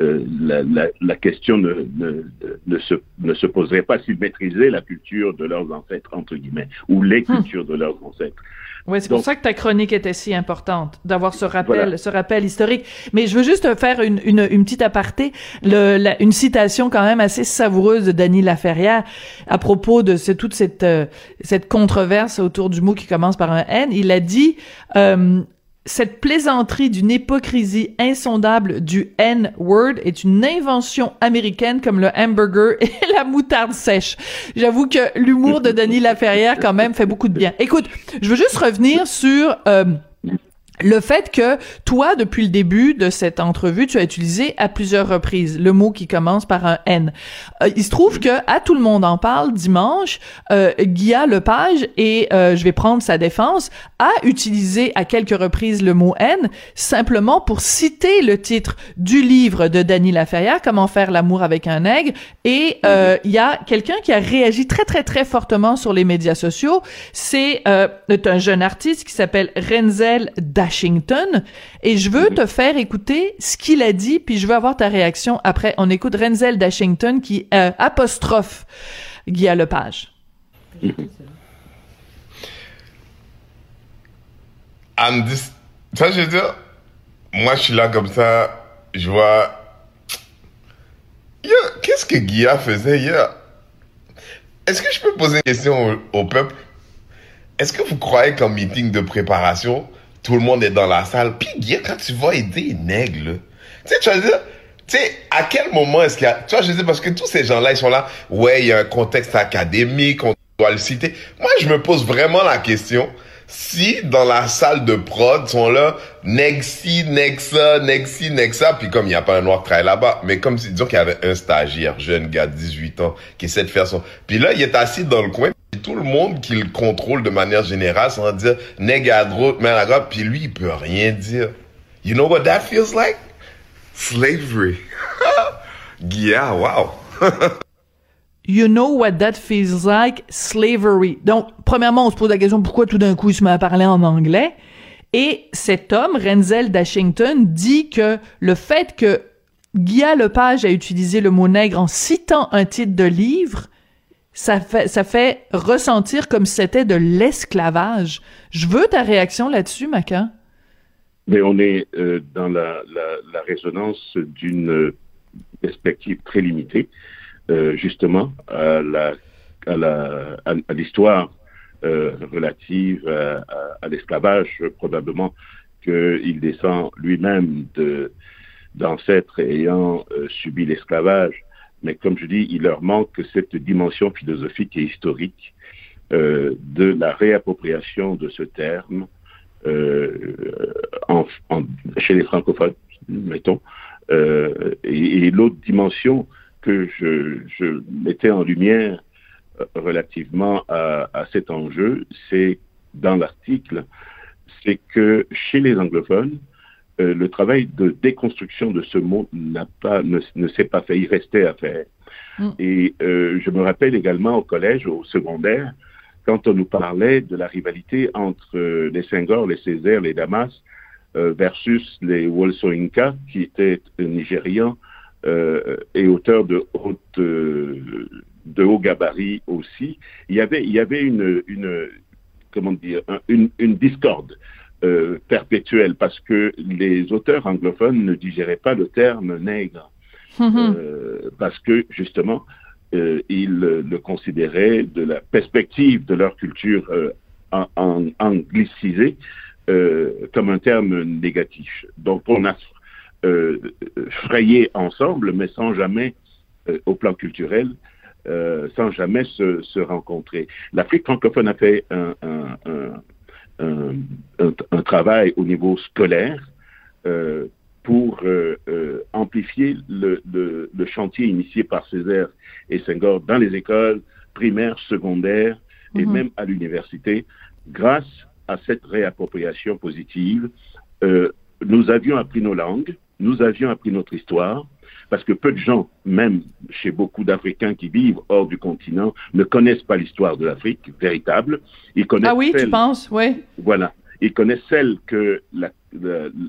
La, la, la, question ne, ne, ne, se, ne se poserait pas s'ils maîtrisaient la culture de leurs ancêtres, entre guillemets, ou les hum. cultures de leurs ancêtres. Oui, c'est pour ça que ta chronique était si importante, d'avoir ce rappel, ce rappel historique. Mais je veux juste faire une, une, une petite aparté, le, une citation quand même assez savoureuse de Dany Laferrière à propos de ce, toute cette, euh, cette controverse autour du mot qui commence par un N. Il a dit euh, cette plaisanterie d'une hypocrisie insondable du N-word est une invention américaine comme le hamburger [LAUGHS] et la moutarde sèche. J'avoue que l'humour de Denis Laferrière quand même fait beaucoup de bien. Écoute, je veux juste revenir sur euh, le fait que toi, depuis le début de cette entrevue, tu as utilisé à plusieurs reprises le mot qui commence par un N. Euh, il se trouve que à tout le monde en parle dimanche, euh, Guilla Lepage et euh, je vais prendre sa défense a utilisé à quelques reprises le mot N simplement pour citer le titre du livre de Dany Laferrière, Comment faire l'amour avec un nègre. Et euh, il y a quelqu'un qui a réagi très très très fortement sur les médias sociaux. C'est un jeune artiste qui s'appelle Renzel Dash Washington. Et je veux te faire écouter ce qu'il a dit, puis je veux avoir ta réaction après. On écoute Renzel Dashington qui euh, apostrophe Guy Lepage. ça, je veux dire, moi, je suis là comme ça, je vois. Qu'est-ce que Guilla faisait hier? Est-ce que je peux poser une question au peuple? Est-ce que vous croyez qu'en meeting de préparation, tout le monde est dans la salle. Puis, quand tu vas aider les nègres, tu sais, tu vas dire, tu sais, à quel moment est-ce qu'il y a, tu vois, je sais, parce que tous ces gens-là, ils sont là, ouais, il y a un contexte académique, on doit le citer. Moi, je me pose vraiment la question, si dans la salle de prod sont là, Nexi, Nexa, Nexi, Nexa, puis comme il n'y a pas un noir qui travaille là-bas, mais comme si, disons qu'il y avait un stagiaire, jeune gars, 18 ans, qui essaie de faire son, puis là, il est assis dans le coin, tout le monde qui le contrôle de manière générale, sans dire, nègre à droite, mais à droite, puis lui, il peut rien dire. You know what that feels like? Slavery. [LAUGHS] yeah, wow. [LAUGHS] You know what that feels like? Slavery. Donc, premièrement, on se pose la question pourquoi tout d'un coup il se met à parler en anglais? Et cet homme, Renzel Dashington, dit que le fait que Guy Lepage a utilisé le mot nègre en citant un titre de livre, ça fait, ça fait ressentir comme si c'était de l'esclavage. Je veux ta réaction là-dessus, Maca. Mais on est euh, dans la, résonance d'une perspective très limitée. Euh, justement à l'histoire euh, relative à, l'esclavage probablement qu'il descend lui-même d'ancêtres ayant euh, subi l'esclavage mais comme je dis il leur manque cette dimension philosophique et historique euh, de la réappropriation de ce terme euh, chez les francophones mettons et, et l'autre dimension que je, mettais en lumière euh, relativement à, à cet enjeu, c'est dans l'article, c'est que chez les anglophones, euh, le travail de déconstruction de ce mot n'a pas, ne, ne s'est pas fait, il restait à faire. Mm. Et euh, je me rappelle également au collège, au secondaire, quand on nous parlait de la rivalité entre euh, les Senghor, les Césaire, les Damas, versus les Wolsoinka, qui étaient nigérians, et auteur de haute de haut gabarit aussi. Il y avait il y avait une une comment dire une, une discorde euh, perpétuelle parce que les auteurs anglophones ne digéraient pas le terme nègre mm-hmm. euh, parce que justement euh, ils le considéraient de la perspective de leur culture en, en, anglicisée comme un terme négatif. Donc on a frayer ensemble, mais sans jamais, au plan culturel, sans jamais se, se rencontrer. L'Afrique francophone a fait un, un, un, un travail au niveau scolaire euh, pour euh, euh, amplifier le, le, le, chantier initié par Césaire et Senghor dans les écoles primaires, secondaires et -hmm. même à l'université, grâce à cette réappropriation positive, euh, nous avions appris nos langues, nous avions appris notre histoire, parce que peu de gens, même chez beaucoup d'Africains qui vivent hors du continent, ne connaissent pas l'histoire de l'Afrique véritable. Ils connaissent ah oui, tu penses, oui. Voilà. Ils connaissent celle que la,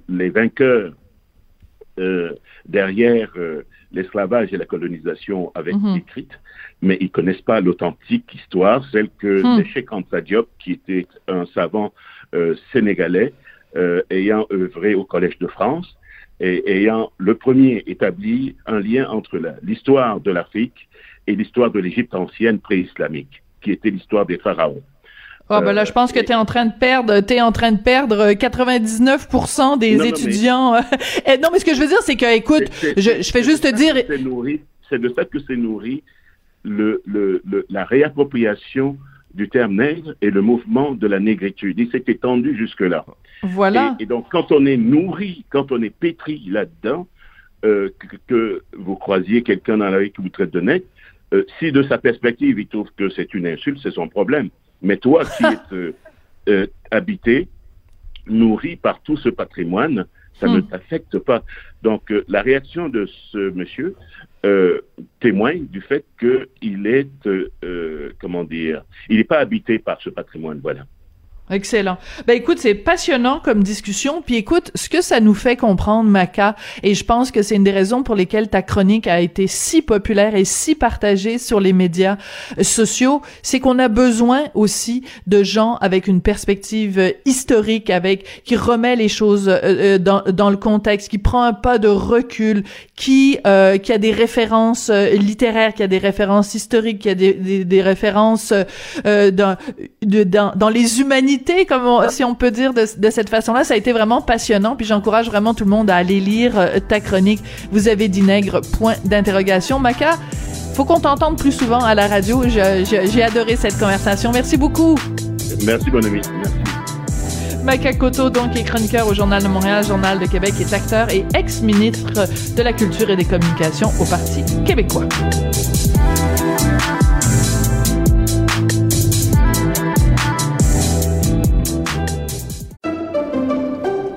les vainqueurs euh, derrière euh, l'esclavage et la colonisation avaient mm écrite, mais ils connaissent pas l'authentique histoire, celle que mm. Cheikh Anta Diop, qui était un savant euh, sénégalais, ayant œuvré au Collège de France, et ayant le premier établi un lien entre l'histoire de l'Afrique et l'histoire de l'Égypte ancienne pré-islamique, qui était l'histoire des pharaons. Ah ben là, je pense que tu es en train de perdre, t'es en train de perdre 99% des étudiants. [LAUGHS] Eh, non, mais ce que je veux dire, c'est que, écoute, je, je fais juste te dire. C'est de ça que c'est nourri le, le, la réappropriation du terme nègre et le mouvement de la négritude. Il s'est étendu jusque-là. Voilà. Et, donc, quand on est nourri, quand on est pétri là-dedans, euh, que, vous croisiez quelqu'un dans la rue qui vous traite de nègre, euh, si de sa perspective, il trouve que c'est une insulte, c'est son problème. Mais toi qui [LAUGHS] es euh, habité, nourri par tout ce patrimoine, ça ne hmm. t'affecte pas. Donc, la réaction de ce monsieur euh, témoigne du fait qu'il est, euh, comment dire, il n'est pas habité par ce patrimoine. Voilà. Excellent. Ben écoute, c'est passionnant comme discussion. Puis écoute, ce que ça nous fait comprendre, Maca, et je pense que c'est une des raisons pour lesquelles ta chronique a été si populaire et si partagée sur les médias euh, sociaux, c'est qu'on a besoin aussi de gens avec une perspective euh, historique, avec qui remet les choses euh, dans, dans le contexte, qui prend un pas de recul, qui euh, qui a des références littéraires, qui a des références historiques, qui a des, des, des références euh, dans, dans dans les humanités comme si on peut dire de, cette façon-là. Ça a été vraiment passionnant, puis j'encourage vraiment tout le monde à aller lire euh, ta chronique. Vous avez dit nègre, point d'interrogation. Maca, faut qu'on t'entende plus souvent à la radio. J'ai adoré cette conversation. Merci beaucoup. Merci, bon ami. Merci. Maca Koto, donc, est chroniqueur au Journal de Montréal, Journal de Québec, est acteur et ex-ministre de la Culture et des Communications au Parti québécois.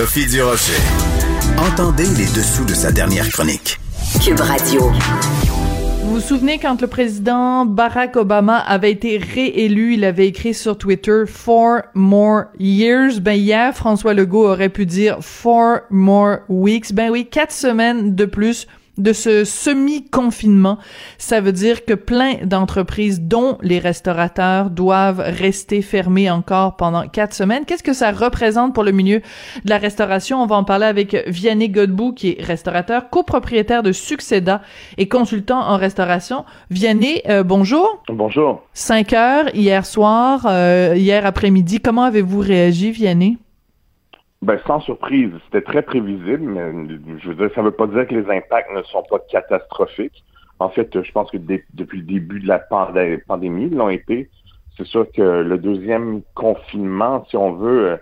Sophie Durocher. Entendez les dessous de sa dernière chronique. Cube Radio. Vous vous souvenez quand le président Barack Obama avait été réélu, il avait écrit sur Twitter Four more years? Ben hier, François Legault aurait pu dire Four more weeks. Ben oui, quatre semaines de plus de ce semi-confinement. Ça veut dire que plein d'entreprises, dont les restaurateurs, doivent rester fermés encore pendant quatre semaines. Qu'est-ce que ça représente pour le milieu de la restauration? On va en parler avec Vianney Godbout, qui est restaurateur, copropriétaire de Succeda et consultant en restauration. Vianney, euh, bonjour. Bonjour. Cinq heures hier soir, euh, hier après-midi. Comment avez-vous réagi, Vianney? Ben, sans surprise, c'était très prévisible, mais je veux dire, ça ne veut pas dire que les impacts ne sont pas catastrophiques. En fait, je pense que depuis le début de la pandémie, ils l'ont été. C'est sûr que le deuxième confinement, si on veut,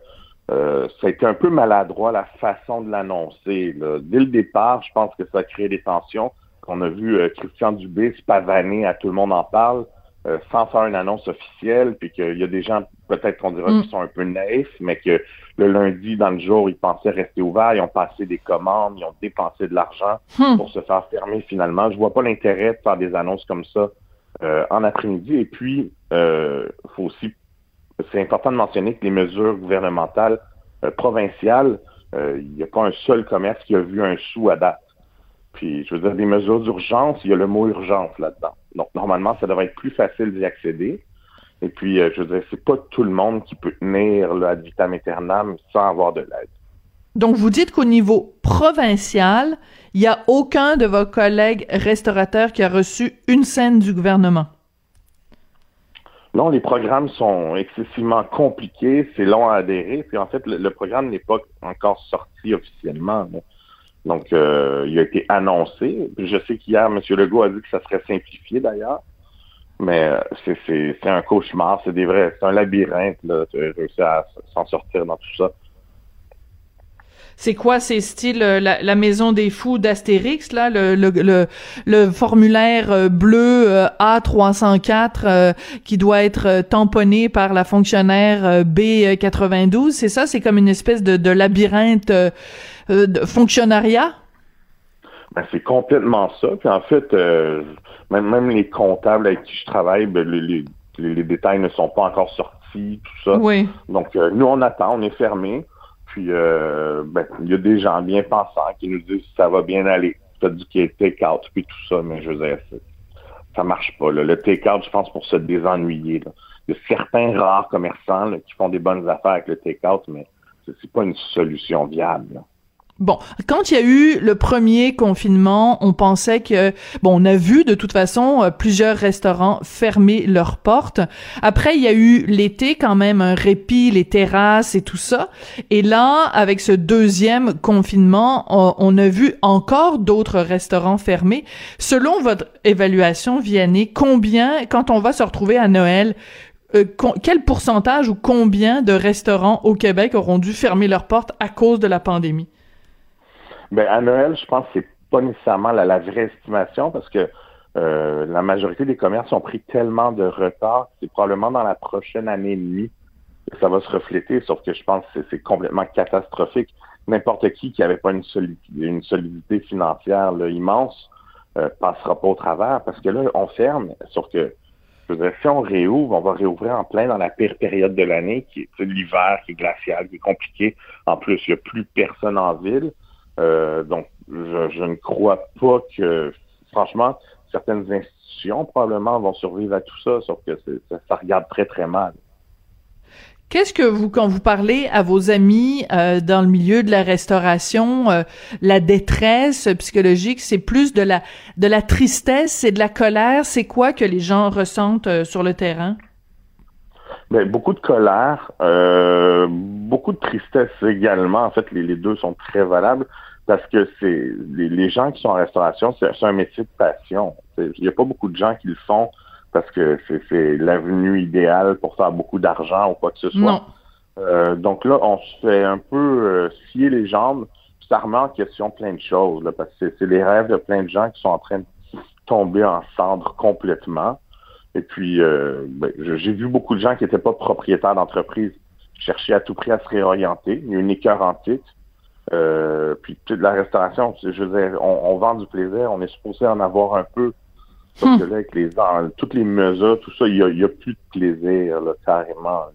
euh, ça a été un peu maladroit la façon de l'annoncer. Dès le départ, je pense que ça a créé des tensions. On a vu euh, Christian Dubé se pavaner à tout le monde en parle. Euh, sans faire une annonce officielle, puis qu'il y a des gens, peut-être qu'on dira, mm. qui sont un peu naïfs, mais que le lundi, dans le jour, ils pensaient rester ouverts, ils ont passé des commandes, ils ont dépensé de l'argent mm. pour se faire fermer finalement. Je vois pas l'intérêt de faire des annonces comme ça euh, en après-midi. Et puis, euh, faut aussi, c'est important de mentionner que les mesures gouvernementales euh, provinciales, il n'y a pas un seul commerce qui a vu un sou à date. Puis, je veux dire, des mesures d'urgence, il y a le mot urgence là-dedans. Donc, normalement, ça devrait être plus facile d'y accéder. Et puis, euh, je veux dire, c'est pas tout le monde qui peut tenir le ad vitam aeternam sans avoir de l'aide. Donc, vous dites qu'au niveau provincial, il n'y a aucun de vos collègues restaurateurs qui a reçu une scène du gouvernement? Non, les programmes sont excessivement compliqués, c'est long à adhérer. Puis en fait, le, programme n'est pas encore sorti officiellement. Donc, euh, il a été annoncé. Je sais qu'hier, M. Legault a dit que ça serait simplifié d'ailleurs. Mais euh, c'est un cauchemar, c'est des vrais, c'est un labyrinthe, là, de réussir à s'en sortir dans tout ça. C'est quoi ces styles euh, la, maison des fous d'Astérix là le le, le, formulaire euh, bleu A304 qui doit être tamponné par la fonctionnaire B92, c'est ça c'est comme une espèce de, de labyrinthe de fonctionnariat? Ben, c'est complètement ça. Puis en fait, même, même les comptables avec qui je travaille, ben, les, les, détails ne sont pas encore sortis, tout ça. Oui. Donc, euh, nous, on attend, on est fermé. Puis, euh, ben, il y a des gens bien pensants qui nous disent ça va bien aller. as du take-out, puis tout ça, mais je veux dire, ça marche pas. Là. Le take-out, je pense, pour se désennuyer. Là. Il y a certains rares commerçants qui font des bonnes affaires avec le take-out, mais c'est pas une solution viable. Bon, quand il y a eu le premier confinement, on pensait que bon, on a vu de toute façon euh, plusieurs restaurants fermer leurs portes. Après, il y a eu l'été quand même un répit, les terrasses et tout ça. Et là, avec ce deuxième confinement, on, a vu encore d'autres restaurants fermés. Selon votre évaluation, Vianney, combien, quand on va se retrouver à Noël, euh, quel pourcentage ou combien de restaurants au Québec auront dû fermer leurs portes à cause de la pandémie? Ben, à Noël, je pense que c'est pas nécessairement la, vraie estimation parce que euh, la majorité des commerces ont pris tellement de retard c'est probablement dans la prochaine année et demie que ça va se refléter, sauf que je pense que c'est complètement catastrophique. N'importe qui qui n'avait pas une, solidité financière immense euh, passera pas au travers parce que là, on ferme, sauf que je veux dire, si on réouvre, on va réouvrir en plein dans la pire période de l'année, qui est l'hiver, qui est glacial, qui est compliqué. En plus, il n'y a plus personne en ville. Euh, donc, je, ne crois pas que, franchement, certaines institutions probablement vont survivre à tout ça, sauf que ça, regarde très, très mal. Qu'est-ce que vous, quand vous parlez à vos amis euh, dans le milieu de la restauration, euh, la détresse psychologique, c'est plus de la de la tristesse, c'est de la colère, c'est quoi que les gens ressentent sur le terrain? Ben, beaucoup de colère, beaucoup de tristesse également. En fait, les, les deux sont très valables parce que c'est les, gens qui sont en restauration, c'est un métier de passion. Il n'y a pas beaucoup de gens qui le font parce que c'est l'avenue idéale pour faire beaucoup d'argent ou quoi que ce soit. Euh, donc là, on se fait un peu euh, scier les jambes. Ça remet en question plein de choses, là, parce que c'est les rêves de plein de gens qui sont en train de tomber en cendres complètement. Et puis, euh, ben, j'ai vu beaucoup de gens qui n'étaient pas propriétaires d'entreprise chercher à tout prix à se réorienter. Il y a une écœur antique. Euh, puis toute la restauration, je veux dire, on, vend du plaisir, on est supposé en avoir un peu. Sauf hmm. que là, avec les toutes les mesures, tout ça, il y a, plus de plaisir, là, carrément.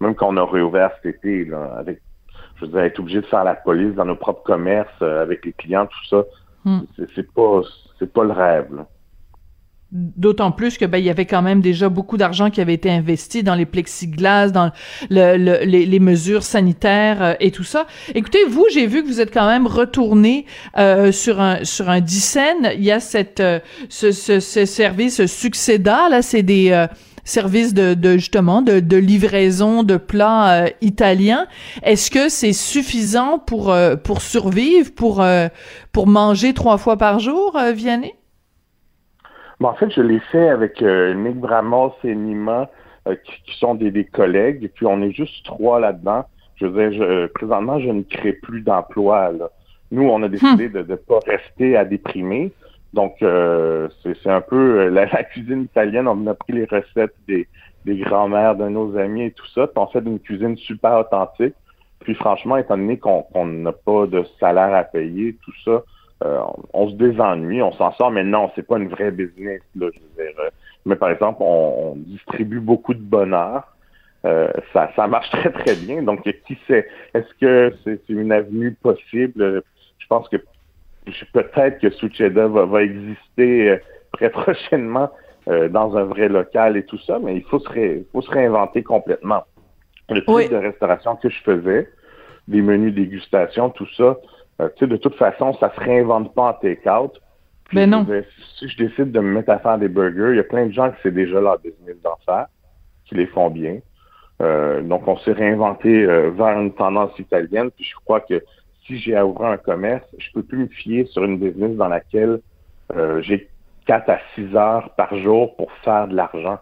Même qu'on a réouvert cet été, là, avec, je veux dire, être obligé de faire la police dans nos propres commerces, euh, avec les clients, tout ça, hmm. c'est, pas c'est pas le rêve. Là. D'autant plus que ben il y avait quand même déjà beaucoup d'argent qui avait été investi dans les plexiglas, dans le, les, mesures sanitaires euh, et tout ça. Écoutez, vous, j'ai vu que vous êtes quand même retourné euh, sur un sur un dixaine. Il y a cette euh, ce, ce, ce, service succéda là, c'est des services de, de, justement de, de, livraison de plats italiens. Est-ce que c'est suffisant pour pour survivre, pour pour manger trois fois par jour, Vianney? En fait, je l'ai fait avec euh, Nick Bramos et Nima, euh, qui, sont des, collègues, et puis on est juste trois là-dedans. Je veux dire, je, présentement, je ne crée plus d'emploi. Nous, on a décidé hmm. de ne pas rester à déprimer. Donc, euh, c'est un peu la, cuisine italienne. On a pris les recettes des, des grands-mères de nos amis et tout ça. Puis on fait une cuisine super authentique. Puis franchement, étant donné qu'on n'a pas de salaire à payer, tout ça, euh, on se désennuie, on s'en sort, mais non, c'est pas une vraie business. Là, je veux dire. Euh, mais par exemple, on, distribue beaucoup de bonheur. Euh, ça, ça marche [LAUGHS] très très bien. Donc, qui sait Est-ce que c'est une avenue possible? Je pense que peut-être que Sucheda va, va exister très [LAUGHS] prochainement dans un vrai local et tout ça, mais il faut se, faut se réinventer complètement. Le type de restauration que je faisais, des menus dégustation, tout ça, euh, tu sais, de toute façon, ça se réinvente pas en take-out. Mais non. si je décide de me mettre à faire des burgers, il y a plein de gens qui c'est déjà leur business d'en faire. qui les font bien. Euh, donc, on s'est réinventé euh, vers une tendance italienne. Puis je crois que si j'ai à ouvrir un commerce, je peux plus me fier sur une business dans laquelle euh, j'ai 4 à 6 heures par jour pour faire de l'argent.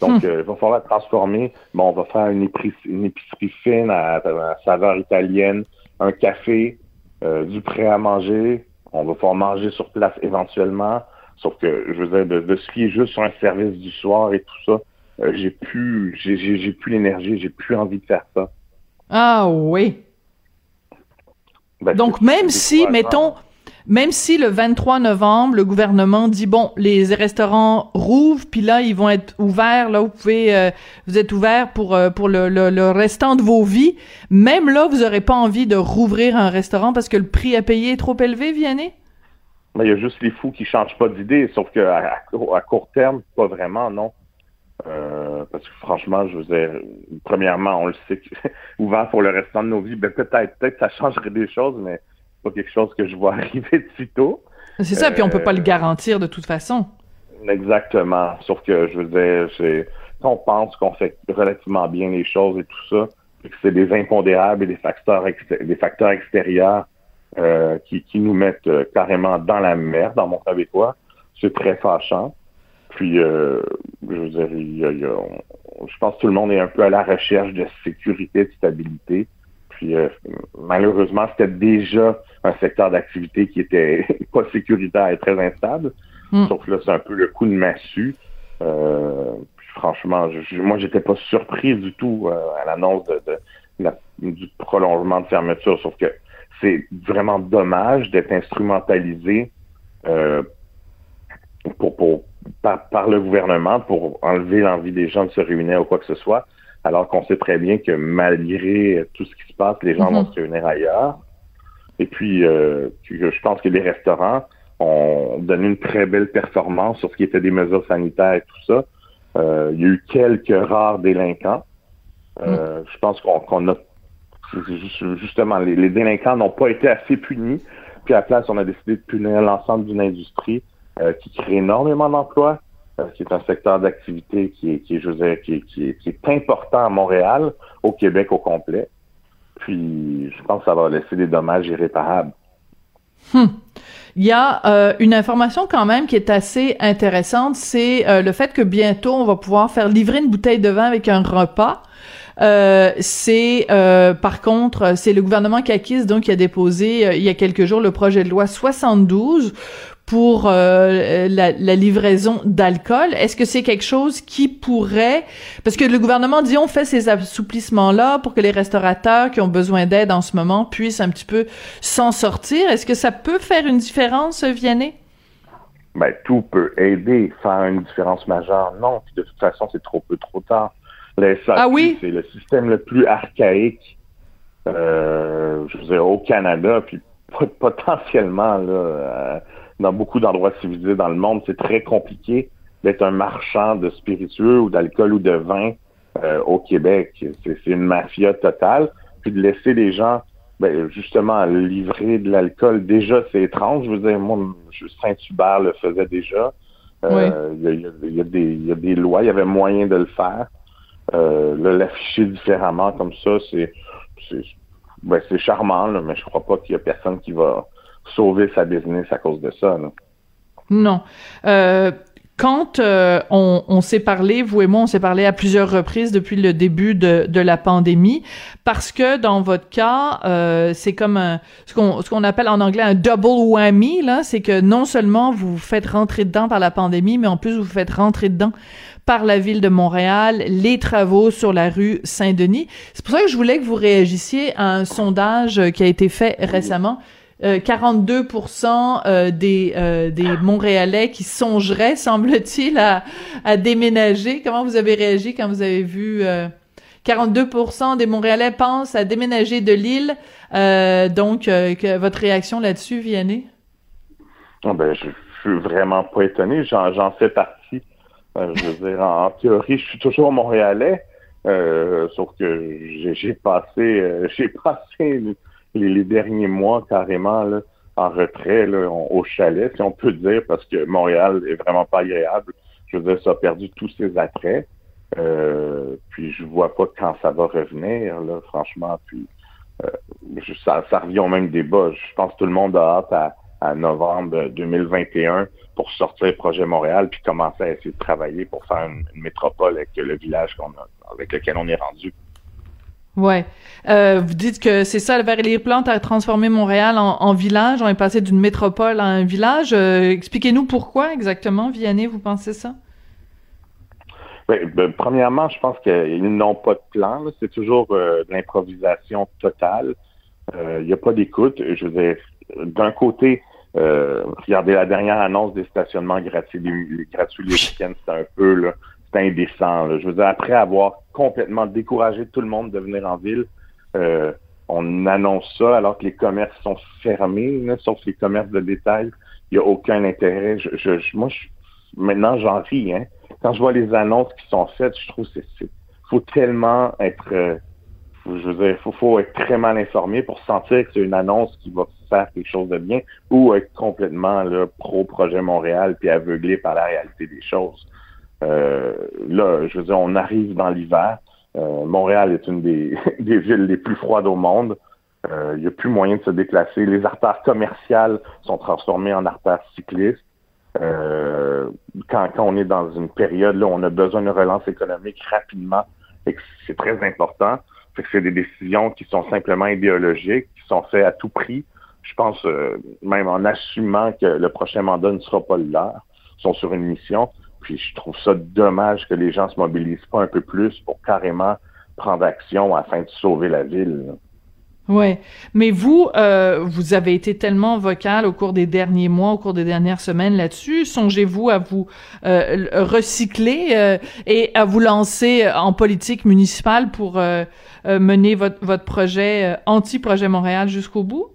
Donc, Hmm. euh, il va falloir transformer. Bon, on va faire une épicerie, une épicerie fine à, à saveur italienne, un café, euh, du prêt à manger. On va pouvoir manger sur place éventuellement. Sauf que, je veux dire, de, de fier juste sur un service du soir et tout ça, euh, j'ai plus, j'ai, plus l'énergie, j'ai plus envie de faire ça. Ah oui. Ben, Donc, même si, mettons, même si le 23 novembre, le gouvernement dit, bon, les restaurants rouvrent, puis là, ils vont être ouverts, là, vous pouvez, euh, vous êtes ouverts pour, euh, pour le, le, le restant de vos vies, même là, vous aurez pas envie de rouvrir un restaurant parce que le prix à payer est trop élevé, Vianney? Il y a juste les fous qui changent pas d'idée, sauf que à, court terme, pas vraiment, non. Euh, parce que franchement, je veux dire, premièrement, on le sait [LAUGHS] ouvert pour le restant de nos vies, ben peut-être, peut-être ça changerait des choses, mais pas quelque chose que je vois [LAUGHS] arriver de sitôt. C'est ça, puis on peut pas le Euh, garantir de toute façon. Exactement. Sauf que je veux dire, c'est on pense qu'on fait relativement bien les choses et tout ça, et que c'est des impondérables et des facteurs des facteurs extérieurs euh, qui, qui nous mettent euh, carrément dans la merde dans mon québécois. C'est très fâchant. Puis euh, je veux dire, il y a- il y a- on- je pense que tout le monde est un peu à la recherche de sécurité, de stabilité. Puis euh, malheureusement, c'était déjà un secteur d'activité qui était [LAUGHS] pas sécuritaire et très instable. Mm. Sauf que là, c'est un peu le coup de massue. Euh, puis franchement, je, je- moi, j'étais pas surpris du tout euh, à l'annonce de, de la- du prolongement de fermeture. Sauf que c'est vraiment dommage d'être instrumentalisé euh, pour, pour, par, par le gouvernement pour enlever l'envie des gens de se réunir ou quoi que ce soit, alors qu'on sait très bien que malgré tout ce qui se passe, les gens Mhm. vont se réunir ailleurs. Et puis, euh, je pense que les restaurants ont donné une très belle performance sur ce qui était des mesures sanitaires et tout ça. Euh, il y a eu quelques rares délinquants. Euh, Je pense qu'on a justement les, les délinquants n'ont pas été assez punis. Puis à la place, on a décidé de punir l'ensemble d'une industrie euh, qui crée énormément d'emplois, qui est un secteur d'activité qui est, qui est, je dire, qui est, qui est- qui est important à Montréal, au Québec au complet. Puis je pense que ça va laisser des dommages irréparables. Hmm. Il y a euh, une information quand même qui est assez intéressante, c'est euh, le fait que bientôt on va pouvoir faire livrer une bouteille de vin avec un repas. Euh, c'est euh, par contre c'est le gouvernement Kakis donc qui a déposé euh, il y a quelques jours le projet de loi 72 pour euh, la, la livraison d'alcool. Est-ce que c'est quelque chose qui pourrait parce que le gouvernement dit on fait ces assouplissements là pour que les restaurateurs qui ont besoin d'aide en ce moment puissent un petit peu s'en sortir. Est-ce que ça peut faire une différence, Vianney? Ben, tout peut aider, faire une différence majeure. Non, puis de toute façon, c'est trop peu, trop tard. SAQ, Ah oui? c'est le système le plus archaïque, euh, je veux dire, au Canada, puis pot- [LAUGHS] potentiellement, là, euh, dans beaucoup d'endroits civilisés dans le monde, c'est très compliqué d'être un marchand de spiritueux ou d'alcool ou de vin euh, au Québec. C'est une mafia totale. Puis de laisser les gens ben, justement livrer de l'alcool, déjà c'est étrange. Je veux dire, moi, Saint-Hubert le faisait déjà. Euh, Il y, y a- y des, il y a des lois, il y avait moyen de le faire. Euh, l'afficher différemment comme ça, c'est c'est ben, c'est charmant, là, mais je crois pas qu'il y a personne qui va sauver sa business à cause de ça. là. Non. Euh, quand euh, on, on s'est parlé, vous et moi, on s'est parlé à plusieurs reprises depuis le début de, de la pandémie, parce que dans votre cas, euh, c'est comme un, ce qu'on ce qu'on appelle en anglais un double whammy. Là, c'est que non seulement vous vous faites rentrer dedans par la pandémie, mais en plus vous vous faites rentrer dedans par la ville de Montréal, les travaux sur la rue Saint-Denis. C'est pour ça que je voulais que vous réagissiez à un sondage qui a été fait récemment. Euh, 42 euh, des, euh, des Montréalais qui songeraient, semble-t-il, à, déménager. Comment vous avez réagi quand vous avez vu euh, 42 des Montréalais pensent à déménager de l'île? Euh, donc, euh, votre réaction là-dessus, Vianney? Ben, je, je suis vraiment pas étonné. J'en, fais partie. Euh, je veux dire, en, théorie, je suis toujours montréalais, euh, sauf que j'ai, passé, euh, j'ai [LAUGHS] passé les, les derniers mois carrément là, en retrait là, au chalet, si on peut dire, parce que Montréal est vraiment pas agréable. Je veux dire, ça a perdu tous ses attraits. Euh, puis je vois pas quand ça va revenir, là, franchement. Puis euh, ça, ça revient au même débat. Je pense que tout le monde a hâte à, à novembre 2021 pour sortir projet Montréal puis commencer à essayer de travailler pour faire une, métropole avec le village qu'on a, avec lequel on est rendu. Ouais. Euh, vous dites que c'est ça, Valérie Plante a transformé Montréal en, village. On est passé d'une métropole à un village. Euh, expliquez-nous pourquoi exactement, Vianney, vous pensez ça? Ben, ben, premièrement, je pense qu'ils n'ont pas de plan. C'est toujours euh, de l'improvisation totale. Il n'y a pas d'écoute. Je veux d'un côté, regardez la dernière annonce des stationnements gratuits, les, gratuits les week-ends, c'est un peu là, c'est indécent. Je veux dire, après avoir complètement découragé tout le monde de venir en ville, euh, on annonce ça alors que les commerces sont fermés, sauf les commerces de détail. Il n'y a aucun intérêt. Je, je, moi, je, maintenant, j'en ris. Hein. Quand je vois les annonces qui sont faites, je trouve que c'est faut tellement être euh, je veux dire, faut, faut être très mal informé pour sentir que c'est une annonce qui va faire quelque chose de bien ou être complètement là, pro-projet Montréal puis aveuglé par la réalité des choses. Euh, là, je veux dire, on arrive dans l'hiver. Euh, Montréal est une des, [LAUGHS] villes les plus froides au monde. Euh, il n'y a plus moyen de se déplacer. Les artères commerciales sont transformées en artères cyclistes. Euh, quand, on est dans une période là, où on a besoin de relance économique rapidement, et c'est très important. Que c'est des décisions qui sont simplement idéologiques, qui sont faites à tout prix. Je pense, euh, même en assumant que le prochain mandat ne sera pas le leur, sont sur une mission. Puis je trouve ça dommage que les gens se mobilisent pas un peu plus pour carrément prendre action afin de sauver la ville. Ouais, mais vous, euh, vous avez été tellement vocal au cours des derniers mois, au cours des dernières semaines là-dessus. Songez-vous à vous euh, recycler euh, et à vous lancer en politique municipale pour euh, euh, mener votre, votre projet anti-projet Montréal jusqu'au bout?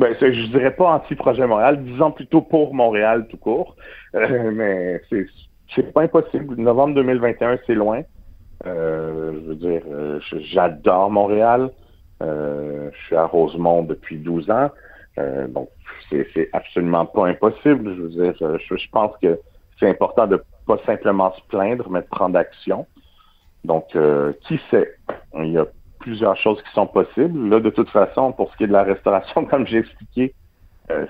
Ben, je dirais pas anti-projet Montréal, disons plutôt pour Montréal tout court. mais c'est c'est pas impossible. Novembre 2021, c'est loin. Euh, je veux dire, j'adore Montréal. Euh, je suis à Rosemont depuis 12 ans. Euh, donc, c'est absolument pas impossible. Je veux dire, je, pense que c'est important de pas simplement se plaindre, mais de prendre action. Donc, euh, qui sait? Il y a plusieurs choses qui sont possibles. Là, de toute façon, pour ce qui est de la restauration, [LAUGHS] comme j'ai expliqué,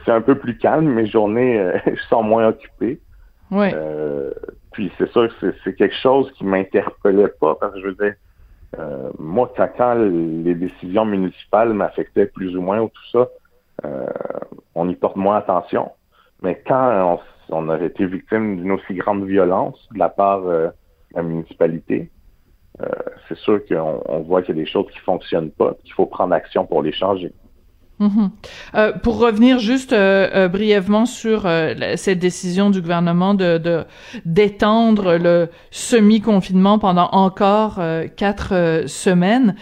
c'est un peu plus calme. Mes journées [LAUGHS] sont moins occupées. Oui. puis c'est sûr que c'est quelque chose qui m'interpellait pas, parce que je veux dire, euh, moi, quand, les décisions municipales m'affectaient plus ou moins ou tout ça, euh, on y porte moins attention. Mais quand on, on été victime d'une aussi grande violence de la part euh, de la municipalité, c'est sûr qu'on on voit qu'il y a des choses qui fonctionnent pas, qu'il faut prendre action pour les changer. Mhm. Euh, pour revenir juste euh, euh, brièvement sur cette décision du gouvernement de d'étendre le semi-confinement pendant encore quatre semaines,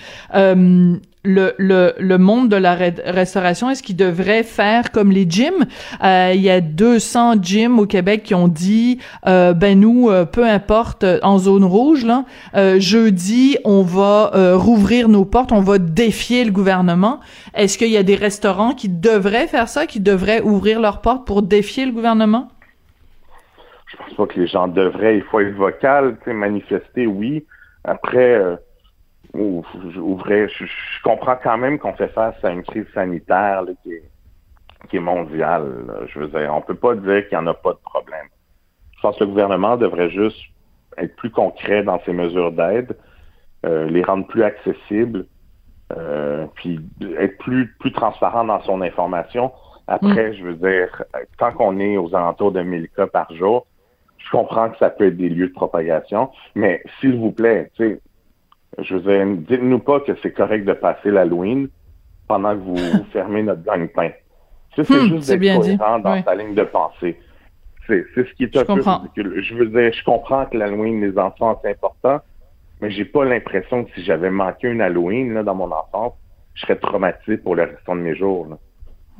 le, le, le monde de la restauration, est-ce qu'il devrait faire comme les gyms? Euh, il y a 200 gyms au Québec qui ont dit, euh, ben nous, euh, peu importe, en zone rouge, là, jeudi, on va rouvrir nos portes, on va défier le gouvernement. Est-ce qu'il y a des restaurants qui devraient faire ça, qui devraient ouvrir leurs portes pour défier le gouvernement? Je pense pas que les gens devraient. Il faut être vocal, manifester, oui. Après je, comprends quand même qu'on fait face à une crise sanitaire qui, est, mondiale. Je veux dire, on peut pas dire qu'il n'y en a pas de problème. Je pense que le gouvernement devrait juste être plus concret dans ses mesures d'aide, euh, les rendre plus accessibles, euh, puis être plus, plus transparent dans son information. Après, mm. je veux dire, tant qu'on est aux alentours de 1000 cas par jour, je comprends que ça peut être des lieux de propagation, mais s'il vous plaît, tu sais, je veux dire, dites-nous pas que c'est correct de passer l'Halloween pendant que vous, [LAUGHS] fermez notre gagne-pain. c'est hmm, juste d'être cohérent dans sa ligne de pensée. C'est, ce qui est un peu ridicule. Je veux dire, je comprends que l'Halloween, les enfants, c'est important, mais j'ai pas l'impression que si j'avais manqué une Halloween là, dans mon enfance, je serais traumatisé pour le restant de mes jours. Là.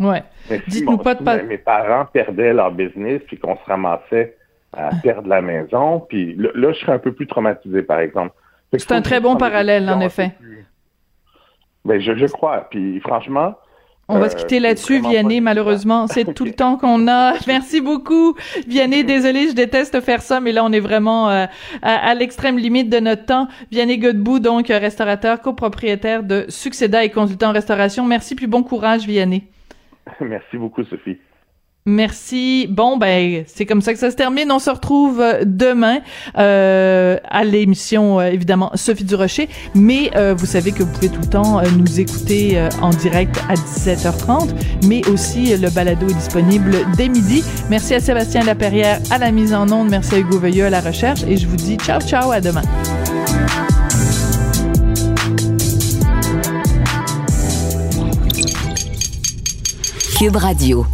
Ouais. Dites-nous pas de Mes parents perdaient leur business puis qu'on se ramassait à perdre la maison, puis là, je serais un peu plus traumatisé, par exemple. C'est un très bon parallèle, en effet. Ben, je, je crois. Puis franchement, On va se quitter là-dessus, Vianney, malheureusement. C'est tout le [LAUGHS] temps qu'on a. [LAUGHS] Merci beaucoup, Vianney. Désolé, je déteste faire ça, mais là, on est vraiment euh, à, l'extrême limite de notre temps. Vianney Godbout, donc restaurateur, copropriétaire de Succéda et consultant en restauration. Merci, puis bon courage, Vianney. [LAUGHS] Merci beaucoup, Sophie. Merci. Bon, ben, c'est comme ça que ça se termine. On se retrouve euh, demain euh, à l'émission, euh, évidemment, Sophie Durocher. Mais vous savez que vous pouvez tout le temps nous écouter en direct à 17h30, mais aussi le balado est disponible dès midi. Merci à Sébastien Laperrière à la mise en onde. Merci à Hugo Veilleux à la recherche. Et je vous dis ciao, ciao, à demain. Cube Radio.